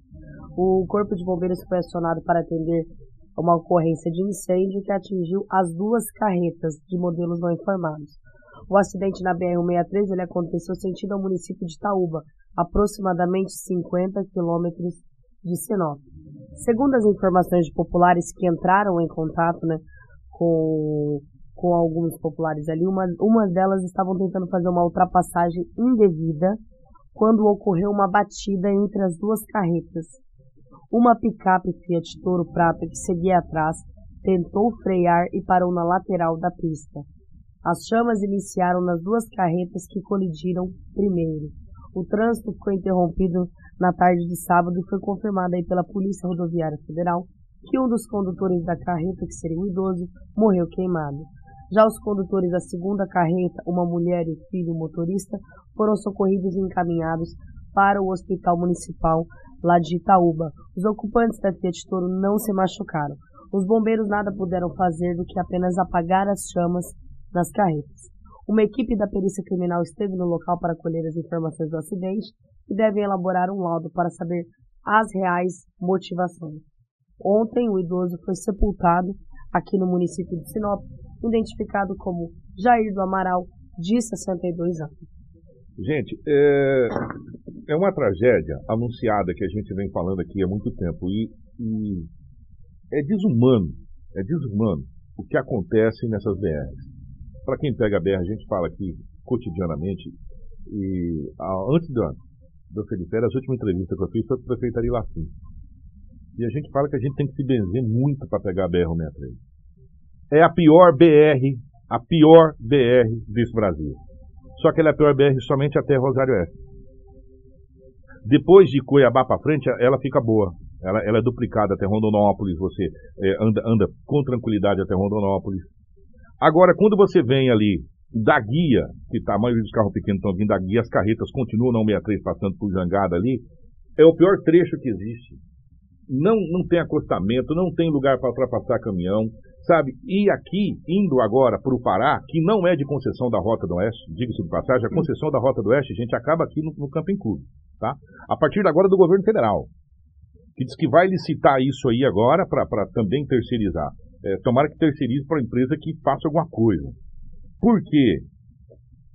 O Corpo de Bombeiros foi acionado para atender uma ocorrência de incêndio que atingiu as duas carretas de modelos não informados. O acidente na BR-163 ele aconteceu sentido ao município de Itaúba, aproximadamente 50 quilômetros de Sinop. Segundo as informações de populares que entraram em contato né, com, com alguns populares ali, uma, uma delas estavam tentando fazer uma ultrapassagem indevida quando ocorreu uma batida entre as duas carretas. Uma picape Fiat Toro Prata que seguia atrás tentou frear e parou na lateral da pista. As chamas iniciaram nas duas carretas que colidiram primeiro. O trânsito ficou interrompido na tarde de sábado e foi confirmado aí pela Polícia Rodoviária Federal que um dos condutores da carreta, que seria um idoso, morreu queimado. Já os condutores da segunda carreta, uma mulher e o filho motorista, foram socorridos e encaminhados para o Hospital Municipal lá de Itaúba. Os ocupantes da Fiat Toro não se machucaram. Os bombeiros nada puderam fazer do que apenas apagar as chamas nas carretas. Uma equipe da perícia criminal esteve no local para colher as informações do acidente e deve elaborar um laudo para saber as reais motivações. Ontem, o idoso foi sepultado aqui no município de Sinop, identificado como Jair do Amaral, de 62 anos. Gente, é, é uma tragédia anunciada que a gente vem falando aqui há muito tempo e, e é desumano, é desumano o que acontece nessas BRs. Para quem pega a BR, a gente fala aqui cotidianamente. E a, antes do Felipe, as últimas entrevistas que eu fiz foi para o prefeito Ari Lafim. E a gente fala que a gente tem que se benzer muito para pegar a BR-163. É a pior BR, a pior BR desse Brasil. Só que ela é a pior BR somente até Rosário Oeste. Depois de Cuiabá para frente, ela fica boa. Ela, ela, é duplicada até Rondonópolis, você é, anda, anda com tranquilidade até Rondonópolis. Agora, quando você vem ali da guia, que tá, a maioria dos carros pequenos estão vindo da guia, as carretas continuam na 163 passando por Jangada ali, é o pior trecho que existe. Não, não tem acostamento, não tem lugar para ultrapassar caminhão, sabe? E aqui, indo agora para o Pará, que não é de concessão da Rota do Oeste, diga-se de passagem, a concessão da Rota do Oeste, a gente acaba aqui no, no Camping Clube, tá? A partir de agora do governo federal, que diz que vai licitar isso aí agora para também terceirizar. É, tomara que terceirize para a empresa que faça alguma coisa. Por quê?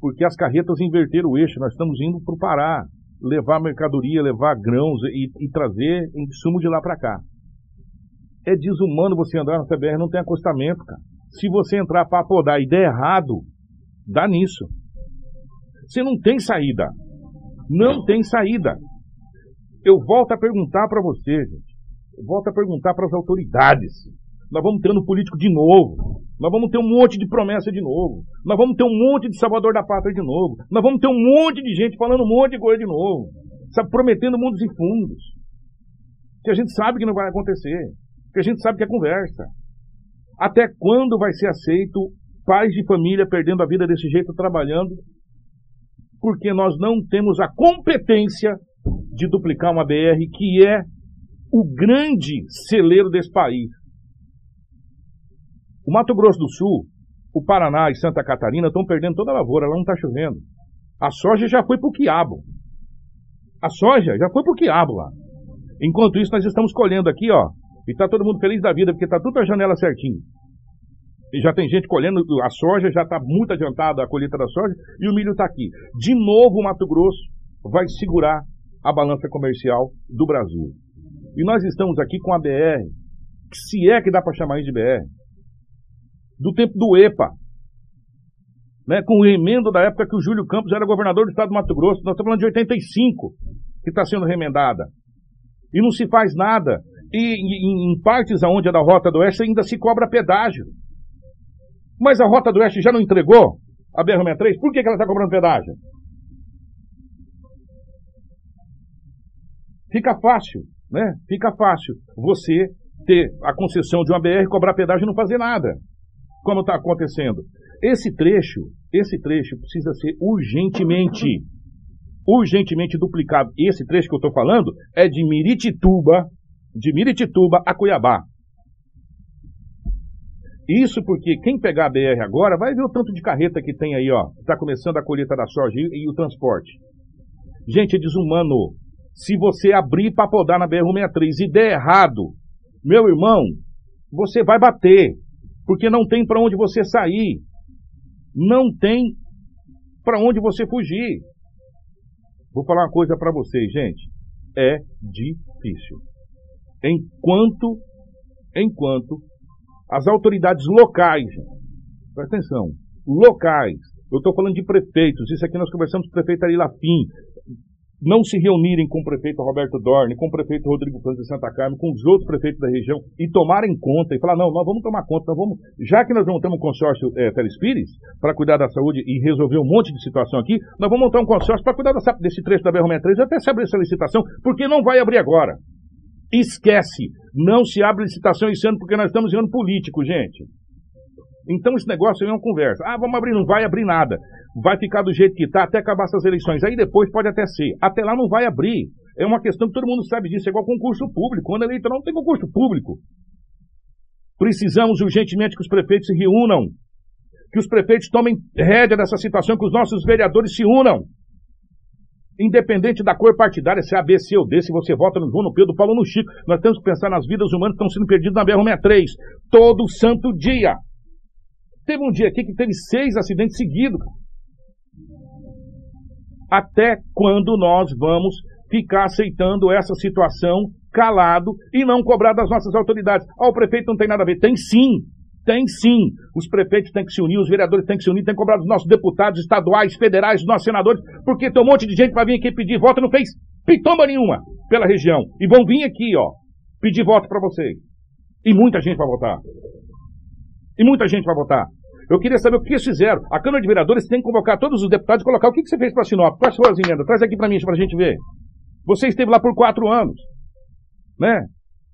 Porque as carretas inverteram o eixo. Nós estamos indo para o Pará levar mercadoria, levar grãos e, e trazer insumo de lá para cá. É desumano você andar na CBR, não tem acostamento, cara. Se você entrar para podar e der errado, dá nisso. Você não tem saída. Não tem saída. Eu volto a perguntar para você, gente. Eu volto a perguntar para as autoridades. Nós vamos ter no político de novo. Nós vamos ter um monte de promessa de novo. Nós vamos ter um monte de salvador da pátria de novo. Nós vamos ter um monte de gente falando um monte de coisa de novo. Sabe, prometendo mundos e fundos. Que a gente sabe que não vai acontecer. Que a gente sabe que é conversa. Até quando vai ser aceito pais de família perdendo a vida desse jeito trabalhando? Porque nós não temos a competência de duplicar uma BR que é o grande celeiro desse país. O Mato Grosso do Sul, o Paraná e Santa Catarina estão perdendo toda a lavoura, lá não está chovendo. A soja já foi para o quiabo. A soja já foi para o quiabo lá. Enquanto isso, nós estamos colhendo aqui, ó. E está todo mundo feliz da vida, porque está tudo a janela certinho. E já tem gente colhendo a soja, já está muito adiantada a colheita da soja, e o milho está aqui. De novo, o Mato Grosso vai segurar a balança comercial do Brasil. E nós estamos aqui com a BR, que se é que dá para chamar isso de BR, do tempo do EPA. Né, com o remendo da época que o Júlio Campos era governador do estado do Mato Grosso. Nós estamos falando de 85, que está sendo remendada. E não se faz nada. E em, em partes aonde é da Rota do Oeste ainda se cobra pedágio. Mas a Rota do Oeste já não entregou a BR-63? Por que, que ela está cobrando pedágio? Fica fácil, né? Fica fácil você ter a concessão de uma BR, cobrar pedágio e não fazer nada como está acontecendo. Esse trecho, esse trecho precisa ser urgentemente, urgentemente duplicado. Esse trecho que eu estou falando é de Miritituba, de Miritituba a Cuiabá. Isso porque quem pegar a BR agora vai ver o tanto de carreta que tem aí, ó. Está começando a colheita da soja e, e o transporte. Gente, é desumano. Se você abrir para podar na BR-163 e der errado, meu irmão, você vai bater porque não tem para onde você sair. Não tem para onde você fugir. Vou falar uma coisa para vocês, gente. É difícil. Enquanto, enquanto as autoridades locais, presta atenção, locais, eu estou falando de prefeitos, isso aqui nós conversamos com o prefeito Ari Lafim, não se reunirem com o prefeito Roberto Dorne, com o prefeito Rodrigo França de Santa Carmen, com os outros prefeitos da região e tomarem conta e falar, não, nós vamos tomar conta, nós vamos, já que nós ter um consórcio é, Telespires para cuidar da saúde e resolver um monte de situação aqui, nós vamos montar um consórcio para cuidar dessa, desse trecho da BR-63 até se abrir essa licitação, porque não vai abrir agora. Esquece, não se abre licitação esse ano porque nós estamos em ano político, gente. Então esse negócio aí é uma conversa. Ah, vamos abrir, não vai abrir nada vai ficar do jeito que está até acabar essas eleições. Aí depois pode até ser. Até lá não vai abrir. É uma questão que todo mundo sabe disso. É igual concurso público. Quando eleitoral não tem concurso público. Precisamos urgentemente que os prefeitos se reúnam. Que os prefeitos tomem rédea dessa situação, que os nossos vereadores se unam. Independente da cor partidária, se é A, B, C ou D, se você vota no João, no Pedro, Paulo no Chico, nós temos que pensar nas vidas humanas que estão sendo perdidas na BR-63. Todo santo dia. Teve um dia aqui que teve seis acidentes seguidos até quando nós vamos ficar aceitando essa situação calado e não cobrar das nossas autoridades? Ah, o prefeito não tem nada a ver. Tem sim, tem sim. Os prefeitos têm que se unir, os vereadores têm que se unir, têm que cobrar dos nossos deputados estaduais, federais, dos nossos senadores, porque tem um monte de gente vai vir aqui pedir voto não fez pitomba nenhuma pela região. E vão vir aqui, ó, pedir voto para vocês. E muita gente vai votar. E muita gente vai votar. Eu queria saber o que eles fizeram. A Câmara de Vereadores tem que convocar todos os deputados e colocar o que, que você fez para Sinop. Quais foram as emendas? Traz aqui para mim, para a gente ver. Você esteve lá por quatro anos. Né?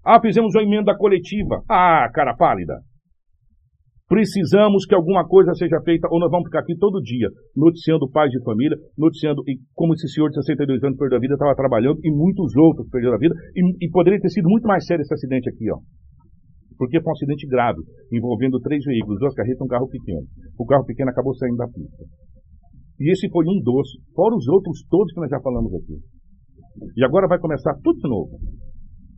Ah, fizemos uma emenda coletiva. Ah, cara pálida. Precisamos que alguma coisa seja feita, ou nós vamos ficar aqui todo dia, noticiando pais de família, noticiando como esse senhor de 62 anos perdeu a vida, estava trabalhando, e muitos outros perderam a vida, e, e poderia ter sido muito mais sério esse acidente aqui, ó porque foi um acidente grave, envolvendo três veículos, duas carretas e um carro pequeno. O carro pequeno acabou saindo da pista. E esse foi um dos, fora os outros todos que nós já falamos aqui. E agora vai começar tudo de novo.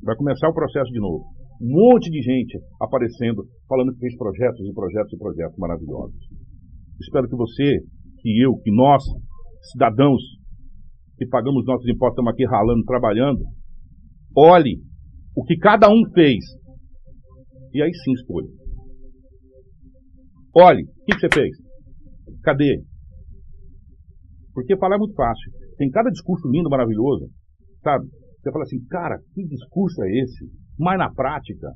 Vai começar o processo de novo. Um monte de gente aparecendo, falando que fez projetos e projetos e projetos maravilhosos. Espero que você, que eu, que nós, cidadãos que pagamos nossos impostos, estamos aqui ralando, trabalhando, olhe o que cada um fez e aí sim escolha. Olhe, o que, que você fez? Cadê? Porque falar é muito fácil. Tem cada discurso lindo, maravilhoso, sabe? Você fala assim, cara, que discurso é esse? Mas na prática,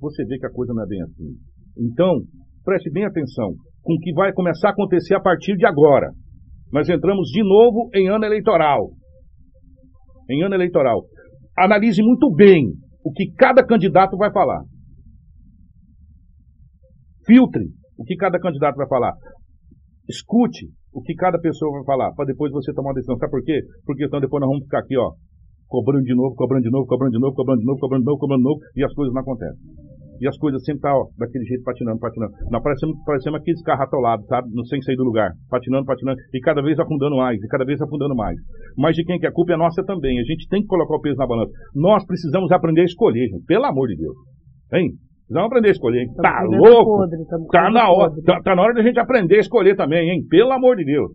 você vê que a coisa não é bem assim. Então, preste bem atenção com o que vai começar a acontecer a partir de agora. Nós entramos de novo em ano eleitoral. Em ano eleitoral. Analise muito bem o que cada candidato vai falar. Filtre o que cada candidato vai falar. Escute o que cada pessoa vai falar, para depois você tomar uma decisão. Sabe por quê? Porque então depois nós vamos ficar aqui, ó, cobrando de novo, cobrando de novo, cobrando de novo, cobrando de novo, cobrando de novo, cobrando de novo, e as coisas não acontecem. E as coisas sempre estão tá, daquele jeito, patinando, patinando. Nós parecemos, parecemos aqueles carros atolados, sabe? Não sem sair do lugar. Patinando, patinando, e cada vez afundando mais, e cada vez afundando mais. Mas de quem que é a culpa é nossa também. A gente tem que colocar o peso na balança. Nós precisamos aprender a escolher, gente. Pelo amor de Deus. Hein? Vamos aprender a escolher, hein? Tá louco? Podre, tá, na hora, tá, tá, na hora da gente aprender a escolher também, hein? Pelo amor de Deus.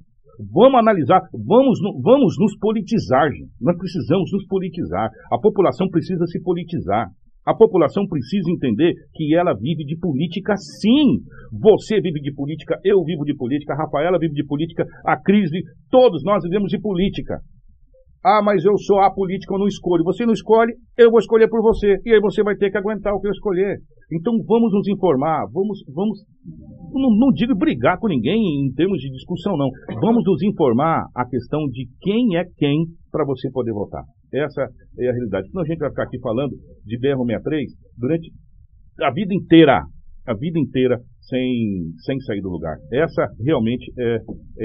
Vamos analisar, vamos, vamos nos politizar, gente. Nós precisamos nos politizar. A população precisa se politizar. A população precisa entender que ela vive de política, sim. Você vive de política, eu vivo de política, a Rafaela vive de política, a Crise, todos nós vivemos de política. Ah, mas eu sou apolítico, eu não escolho. Você não escolhe, eu vou escolher por você. E aí você vai ter que aguentar o que eu escolher. Então vamos nos informar, vamos, vamos, não, não digo brigar com ninguém em termos de discussão, não. Vamos nos informar a questão de quem é quem para você poder votar. Essa é a realidade. Senão a gente vai ficar aqui falando de BR-63 durante a vida inteira. A vida inteira sem, sem sair do lugar. Essa realmente é,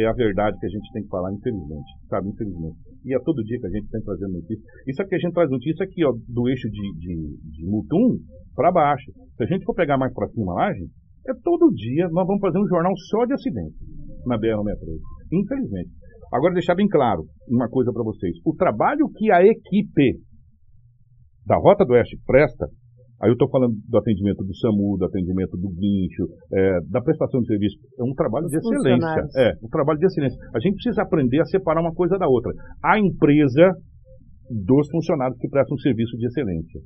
é a verdade que a gente tem que falar, infelizmente. Sabe, infelizmente. E é todo dia que a gente tem trazendo notícia. Isso aqui a gente traz notícia aqui, ó, do eixo de, de, de Mutum para baixo. Se a gente for pegar mais para cima lá, gente, é todo dia nós vamos fazer um jornal só de acidente na BR-63. Infelizmente. Agora, deixar bem claro uma coisa para vocês. O trabalho que a equipe da Rota do Oeste presta Aí eu estou falando do atendimento do SAMU, do atendimento do guincho, é, da prestação de serviço. É um trabalho de excelência. É, um trabalho de excelência. A gente precisa aprender a separar uma coisa da outra. A empresa dos funcionários que prestam serviço de excelência.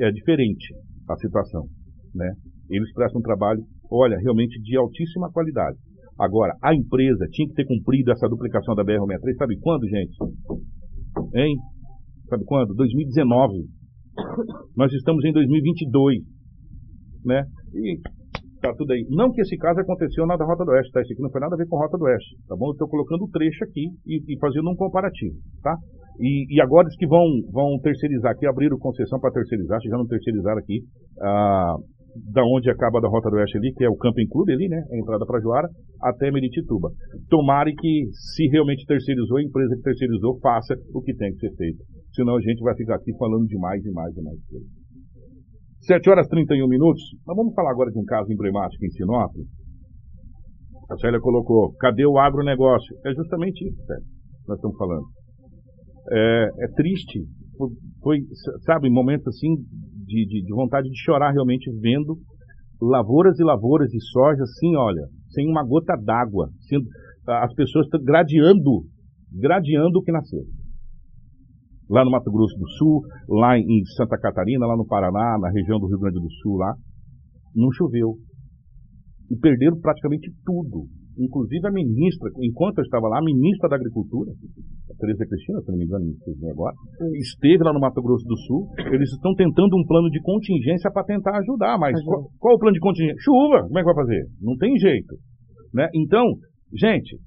É, é diferente a situação. Né? Eles prestam um trabalho, olha, realmente de altíssima qualidade. Agora, a empresa tinha que ter cumprido essa duplicação da BR-163, sabe quando, gente? Hein? Sabe quando? 2019. Nós estamos em 2022, né? E tá tudo aí. Não que esse caso aconteceu na Rota do Oeste, tá? Esse aqui não foi nada a ver com Rota do Oeste, tá bom? Eu estou colocando o trecho aqui e, e fazendo um comparativo, tá? E, e agora os que vão, vão terceirizar aqui, abriram concessão para terceirizar, já não terceirizaram aqui, ah, da onde acaba da Rota do Oeste ali, que é o Camping Clube ali, né? A entrada para Joara, até Meritituba. Tomare que, se realmente terceirizou, a empresa que terceirizou faça o que tem que ser feito. Senão a gente vai ficar aqui falando de mais e mais e mais coisas. 7 horas e 31 minutos. Nós vamos falar agora de um caso emblemático em Sinop. A Célia colocou, cadê o agronegócio? É justamente isso, Célia, que nós estamos falando. É, é triste. Foi, sabe, momentos assim de, de, de vontade de chorar realmente vendo lavouras e lavouras de soja assim, olha, sem uma gota d'água. As pessoas gradeando, gradeando o que nasceu lá no Mato Grosso do Sul, lá em Santa Catarina, lá no Paraná, na região do Rio Grande do Sul, lá, não choveu. E perderam praticamente tudo. Inclusive a ministra, enquanto eu estava lá, a ministra da Agricultura, a Tereza Cristina, se não me engano, me agora, esteve lá no Mato Grosso do Sul. Eles estão tentando um plano de contingência para tentar ajudar, mas Mas qual, qual o plano de contingência? Chuva! Como é que vai fazer? Não tem jeito. Né? Então, gente,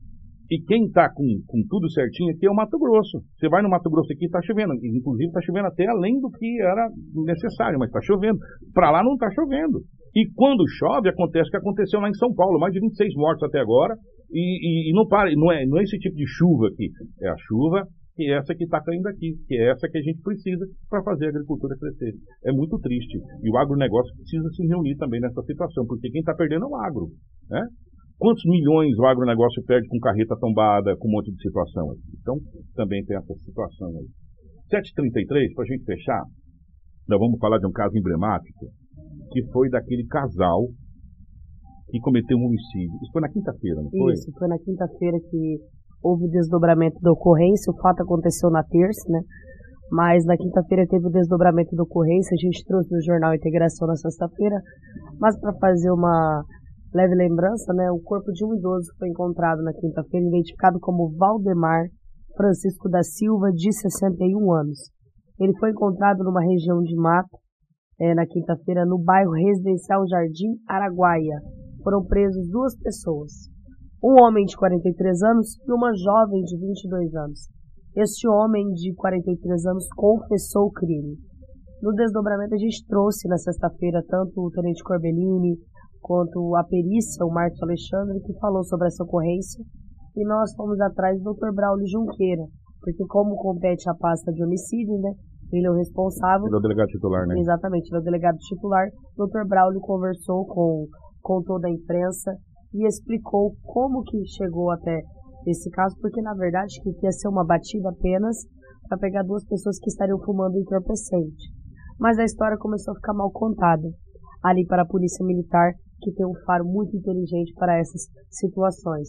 e quem está com, com tudo certinho aqui é o Mato Grosso. Você vai no Mato Grosso aqui, está chovendo. Inclusive está chovendo até além do que era necessário, mas está chovendo. Para lá não está chovendo. E quando chove, acontece o que aconteceu lá em São Paulo. Mais de 26 mortos até agora. E, e- e não, para, não, é, não é esse tipo de chuva aqui. É a chuva que é essa que está caindo aqui. Que é essa que a gente precisa para fazer a agricultura crescer. É muito triste. E o agronegócio precisa se reunir também nessa situação. Porque quem está perdendo é o agro. Né? Quantos milhões o agronegócio perde com carreta tombada, com um monte de situação aí? Então, também tem essa situação aí. 7h33, para a gente fechar, nós vamos falar de um caso emblemático, que foi daquele casal que cometeu um homicídio. Isso foi na quinta-feira, não foi? Isso, foi na quinta-feira que houve o desdobramento da ocorrência. O fato aconteceu na terça, né? Mas na quinta-feira teve o desdobramento da ocorrência. A gente trouxe no jornal Integração na sexta-feira. Mas para fazer uma leve lembrança, né? O corpo de um idoso foi encontrado na quinta-feira, identificado como Valdemar Francisco da Silva, de 61 anos. Ele foi encontrado numa região de mato eh, na quinta-feira no bairro residencial Jardim Araguaia. Foram presos duas pessoas, um homem de 43 anos e uma jovem de 22 anos. Este homem de 43 anos confessou o crime. No desdobramento a gente trouxe na sexta-feira tanto o Tenente Corbellini quanto a perícia, o Marcos Alexandre, que falou sobre essa ocorrência. E nós fomos atrás do Dr. Braulio Junqueira, porque como compete a pasta de homicídio, né? Ele é o responsável. Ele é o delegado titular, né? Exatamente, ele é o delegado titular. O Dr. Braulio conversou com, com toda a imprensa e explicou como que chegou até esse caso, porque na verdade que ia ser uma batida apenas para pegar duas pessoas que estariam fumando entorpecente. Mas a história começou a ficar mal contada ali para a polícia militar, que tem um faro muito inteligente para essas situações.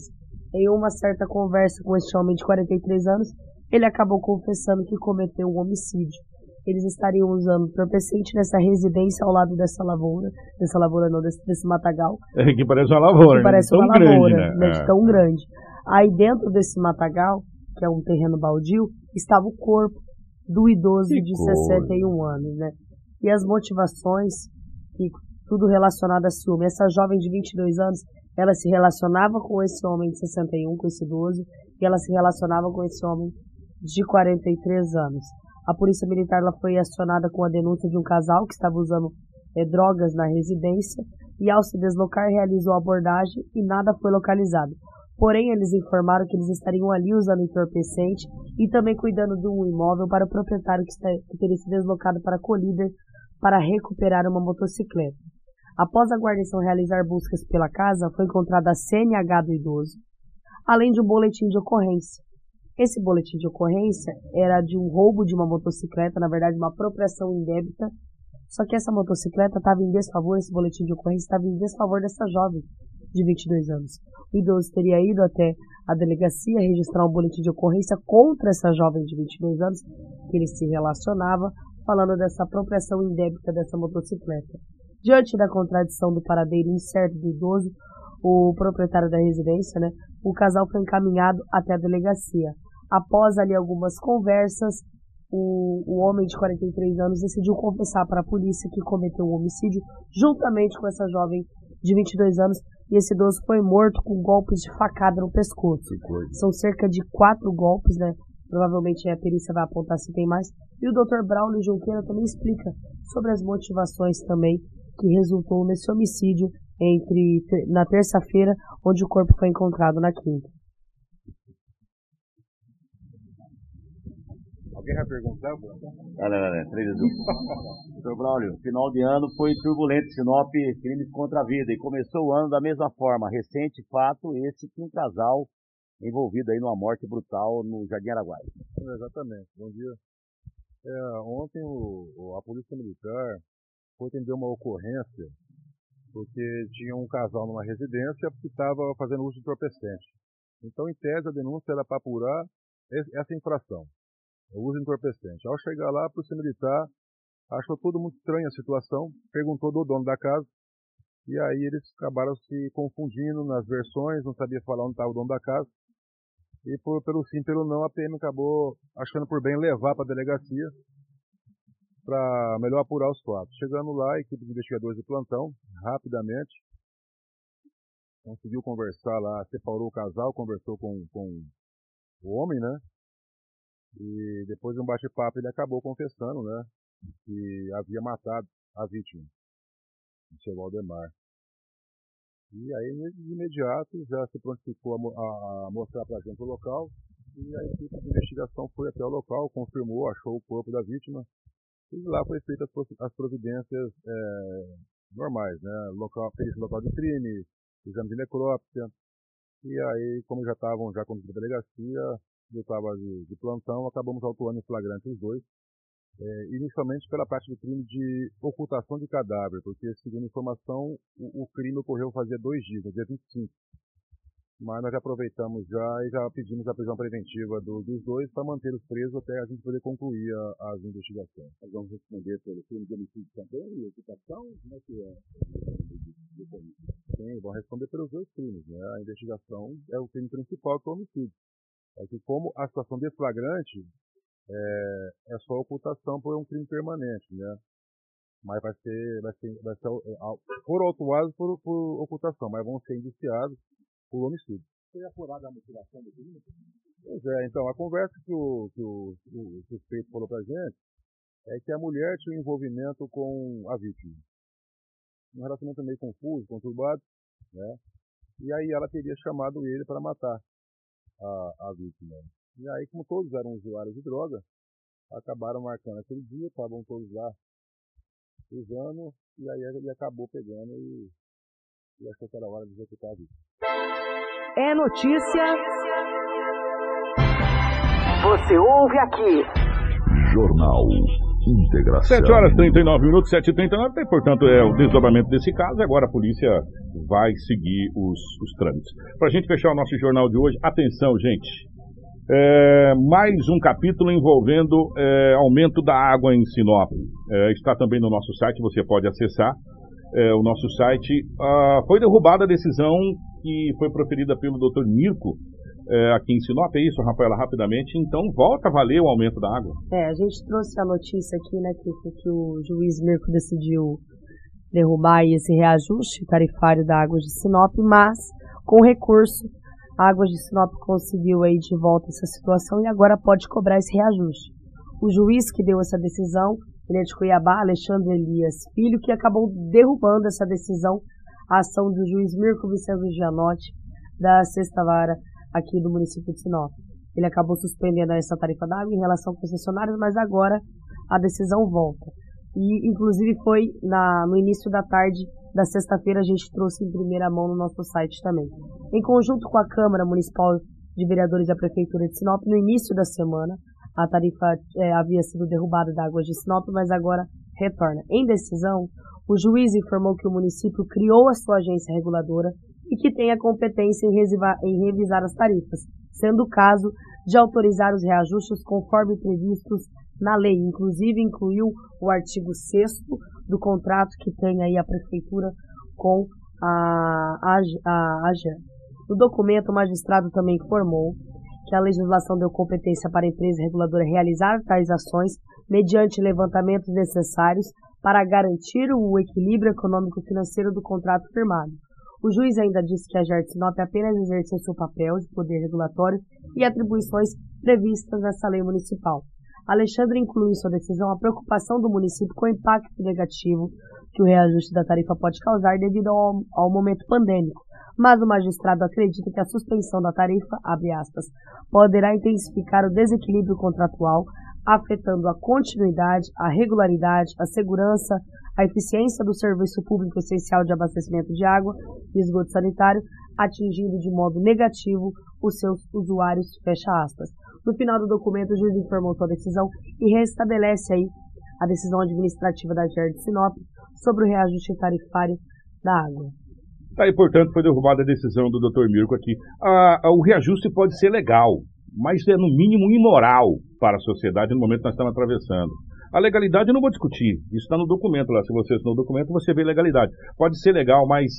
Em uma certa conversa com este homem de 43 anos, ele acabou confessando que cometeu um homicídio. Eles estariam usando entorpecente nessa residência ao lado dessa lavoura, dessa lavoura não, desse, desse matagal, É, que parece uma lavoura, que né? parece Tão uma grande, lavoura, né? né, É. tão grande. Aí dentro desse matagal, que é um terreno baldio, estava o corpo do idoso Que de coisa. 61 anos, né? E as motivações, que tudo relacionado a ciúme. Essa jovem de 22 anos, ela se relacionava com esse homem de 61, com esse idoso, e ela se relacionava com esse homem de 43 anos. A polícia militar ela foi acionada com a denúncia de um casal que estava usando eh, drogas na residência e ao se deslocar realizou a abordagem e nada foi localizado. Porém, eles informaram que eles estariam ali usando entorpecente e também cuidando de um imóvel para o proprietário que, está, que teria se deslocado para Colíder para recuperar uma motocicleta. Após a guarnição realizar buscas pela casa, foi encontrada a CNH do idoso, além de um boletim de ocorrência. Esse boletim de ocorrência era de um roubo de uma motocicleta, na verdade uma apropriação indébita, Só que essa motocicleta estava em desfavor, esse boletim de ocorrência estava em desfavor dessa jovem de 22 anos. O idoso teria ido até a delegacia registrar um boletim de ocorrência contra essa jovem de 22 anos, que ele se relacionava, falando dessa apropriação indébita dessa motocicleta. Diante da contradição do paradeiro incerto do idoso, o proprietário da residência, né, o casal foi encaminhado até a delegacia. Após ali algumas conversas, o, o homem de 43 anos decidiu confessar para a polícia que cometeu o um homicídio juntamente com essa jovem de 22 anos e esse idoso foi morto com golpes de facada no pescoço. São cerca de quatro golpes, né? Provavelmente a perícia vai apontar se tem mais. E o Dr. Braulio Junqueira também explica sobre as motivações também que resultou nesse homicídio entre na terça-feira, onde o corpo foi encontrado na quinta. Alguém vai perguntar? Não, não, não, três Doutor *laughs* Braulio, final de ano foi turbulento, Sinop, crimes contra a vida, e começou o ano da mesma forma. Recente fato, esse que um casal envolvido aí numa morte brutal no Jardim Araguaia. Exatamente, bom dia. É, ontem o, a Polícia Militar foi atender uma ocorrência porque tinha um casal numa residência que estava fazendo uso de entorpecente. Então, em tese, a denúncia era para apurar essa infração o uso entorpecente. Ao chegar lá, a polícia militar achou tudo muito estranho a situação, perguntou do dono da casa, e aí eles acabaram se confundindo nas versões, não sabia falar onde estava o dono da casa. E por, pelo sim, pelo não, a PM acabou achando por bem levar para a delegacia para melhor apurar os fatos. Chegando lá, a equipe de investigadores de plantão, rapidamente, conseguiu conversar lá, separou o casal, conversou com, com o homem, né? E depois de um bate-papo ele acabou confessando, né, que havia matado a vítima, o seu Valdemar. E aí, de imediato, já se prontificou a, a mostrar para a gente o local, e a equipe de investigação foi até o local, confirmou, achou o corpo da vítima, e lá foi feitas as providências é, normais, né, local, local de crime, exame de necrópsia, e aí, como já estavam já com a delegacia, eu estava de, de, plantão, acabamos autuando em flagrante os dois, é, inicialmente pela parte do crime de ocultação de cadáver, porque, segundo informação, o, o crime ocorreu fazia dois dias, no dia 25. Mas nós aproveitamos já e já pedimos a prisão preventiva do, dos dois para manter os presos até a gente poder concluir a, as investigações. Nós vamos responder pelo crime de homicídio também e ocupação? Como é que é? Sim, vão responder pelos dois crimes. Né? A investigação é o crime principal, que é o homicídio é que como a situação de flagrante é, é só ocultação por um crime permanente, né? Mas vai ser, vai ser, vai ser é, foram autuados por, por ocultação, mas vão ser indiciados por homicídio. Foi apurada a motivação do crime? Pois é, então, a conversa que o, que o, o suspeito falou pra gente é que a mulher tinha um envolvimento com a vítima. Um relacionamento meio confuso, conturbado, né? E aí ela teria chamado ele para matar a, a vítima. E aí, como todos eram usuários de droga, acabaram marcando aquele dia, estavam todos lá usando, e aí ele acabou pegando e, e achou que era hora de executar a vítima. É notícia. Você ouve aqui. Jornal Integração. 7 horas 39 minutos, 7 e 39 então, portanto, é o desdobramento desse caso. Agora a polícia vai seguir os, os trâmites. Para a gente fechar o nosso jornal de hoje, atenção, gente. É, mais um capítulo envolvendo é, aumento da água em Sinop. É, está também no nosso site, você pode acessar é, o nosso site. Ah, foi derrubada a decisão que foi proferida pelo Dr. Mirko é, aqui em Sinop, é isso, Rafaela, rapidamente. Então, volta a valer o aumento da água. É, a gente trouxe a notícia aqui, né, que, que o juiz Mirko decidiu derrubar esse reajuste tarifário da Água de Sinop, mas com recurso a Água de Sinop conseguiu aí de volta essa situação e agora pode cobrar esse reajuste. O juiz que deu essa decisão, ele é de Cuiabá, Alexandre Elias Filho, que acabou derrubando essa decisão, a ação do juiz Mirko Vicente Gianotti, da Sexta Vara aqui do município de Sinop. Ele acabou suspendendo essa tarifa d'água em relação ao concessionários, mas agora a decisão volta. E, inclusive, foi na, no início da tarde da sexta-feira, a gente trouxe em primeira mão no nosso site também. Em conjunto com a Câmara Municipal de Vereadores da Prefeitura de Sinop, no início da semana, a tarifa é, havia sido derrubada da água de Sinop, mas agora retorna. Em decisão, o juiz informou que o município criou a sua agência reguladora e que tem a competência em, revisar as tarifas, sendo o caso de autorizar os reajustes conforme previstos na lei. Inclusive, incluiu o artigo 6 do contrato que tem aí a prefeitura com a, a. No documento, o magistrado também informou que a legislação deu competência para a empresa reguladora realizar tais ações mediante levantamentos necessários para garantir o equilíbrio econômico-financeiro do contrato firmado. O juiz ainda disse que a GERT Sinop apenas exerceu seu papel de poder regulatório e atribuições previstas nessa lei municipal. Alexandre incluiu em sua decisão a preocupação do município com o impacto negativo que o reajuste da tarifa pode causar devido ao, ao momento pandêmico, mas o magistrado acredita que a suspensão da tarifa, aspas, poderá intensificar o desequilíbrio contratual, afetando a continuidade, a regularidade, a segurança, a eficiência do serviço público essencial de abastecimento de água e esgoto sanitário, atingindo de modo negativo os seus usuários, fecha aspas. No final do documento, o juiz informou sua decisão e restabelece aí a decisão administrativa da GER de Sinop sobre o reajuste tarifário da água. Tá aí, portanto, foi derrubada a decisão do Dr. Mirko aqui. Ah, o reajuste pode ser legal, mas é no mínimo imoral para a sociedade no momento que nós estamos atravessando. A legalidade eu não vou discutir, isso está no documento lá. Se você assinou o documento, você vê legalidade. Pode ser legal, mas,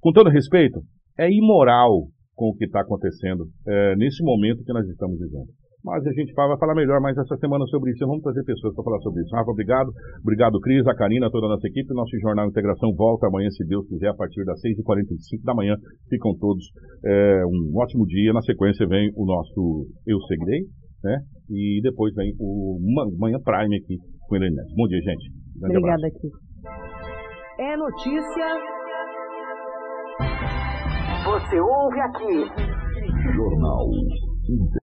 com todo respeito, é imoral com o que está acontecendo é, nesse momento que nós estamos vivendo. Mas a gente vai falar melhor mais essa semana sobre isso. Vamos trazer pessoas para falar sobre isso. Rafa, obrigado. Obrigado, Cris, a Karina, toda a nossa equipe. Nosso Jornal Integração volta amanhã, se Deus quiser, a partir das 6h45 da manhã. Ficam todos é, um ótimo dia. Na sequência vem o nosso Eu Seguirei, né? E depois vem o Manhã Prime aqui com ele. Bom dia, gente. Grande Obrigada, aqui. É notícia. Você ouve aqui. Jornal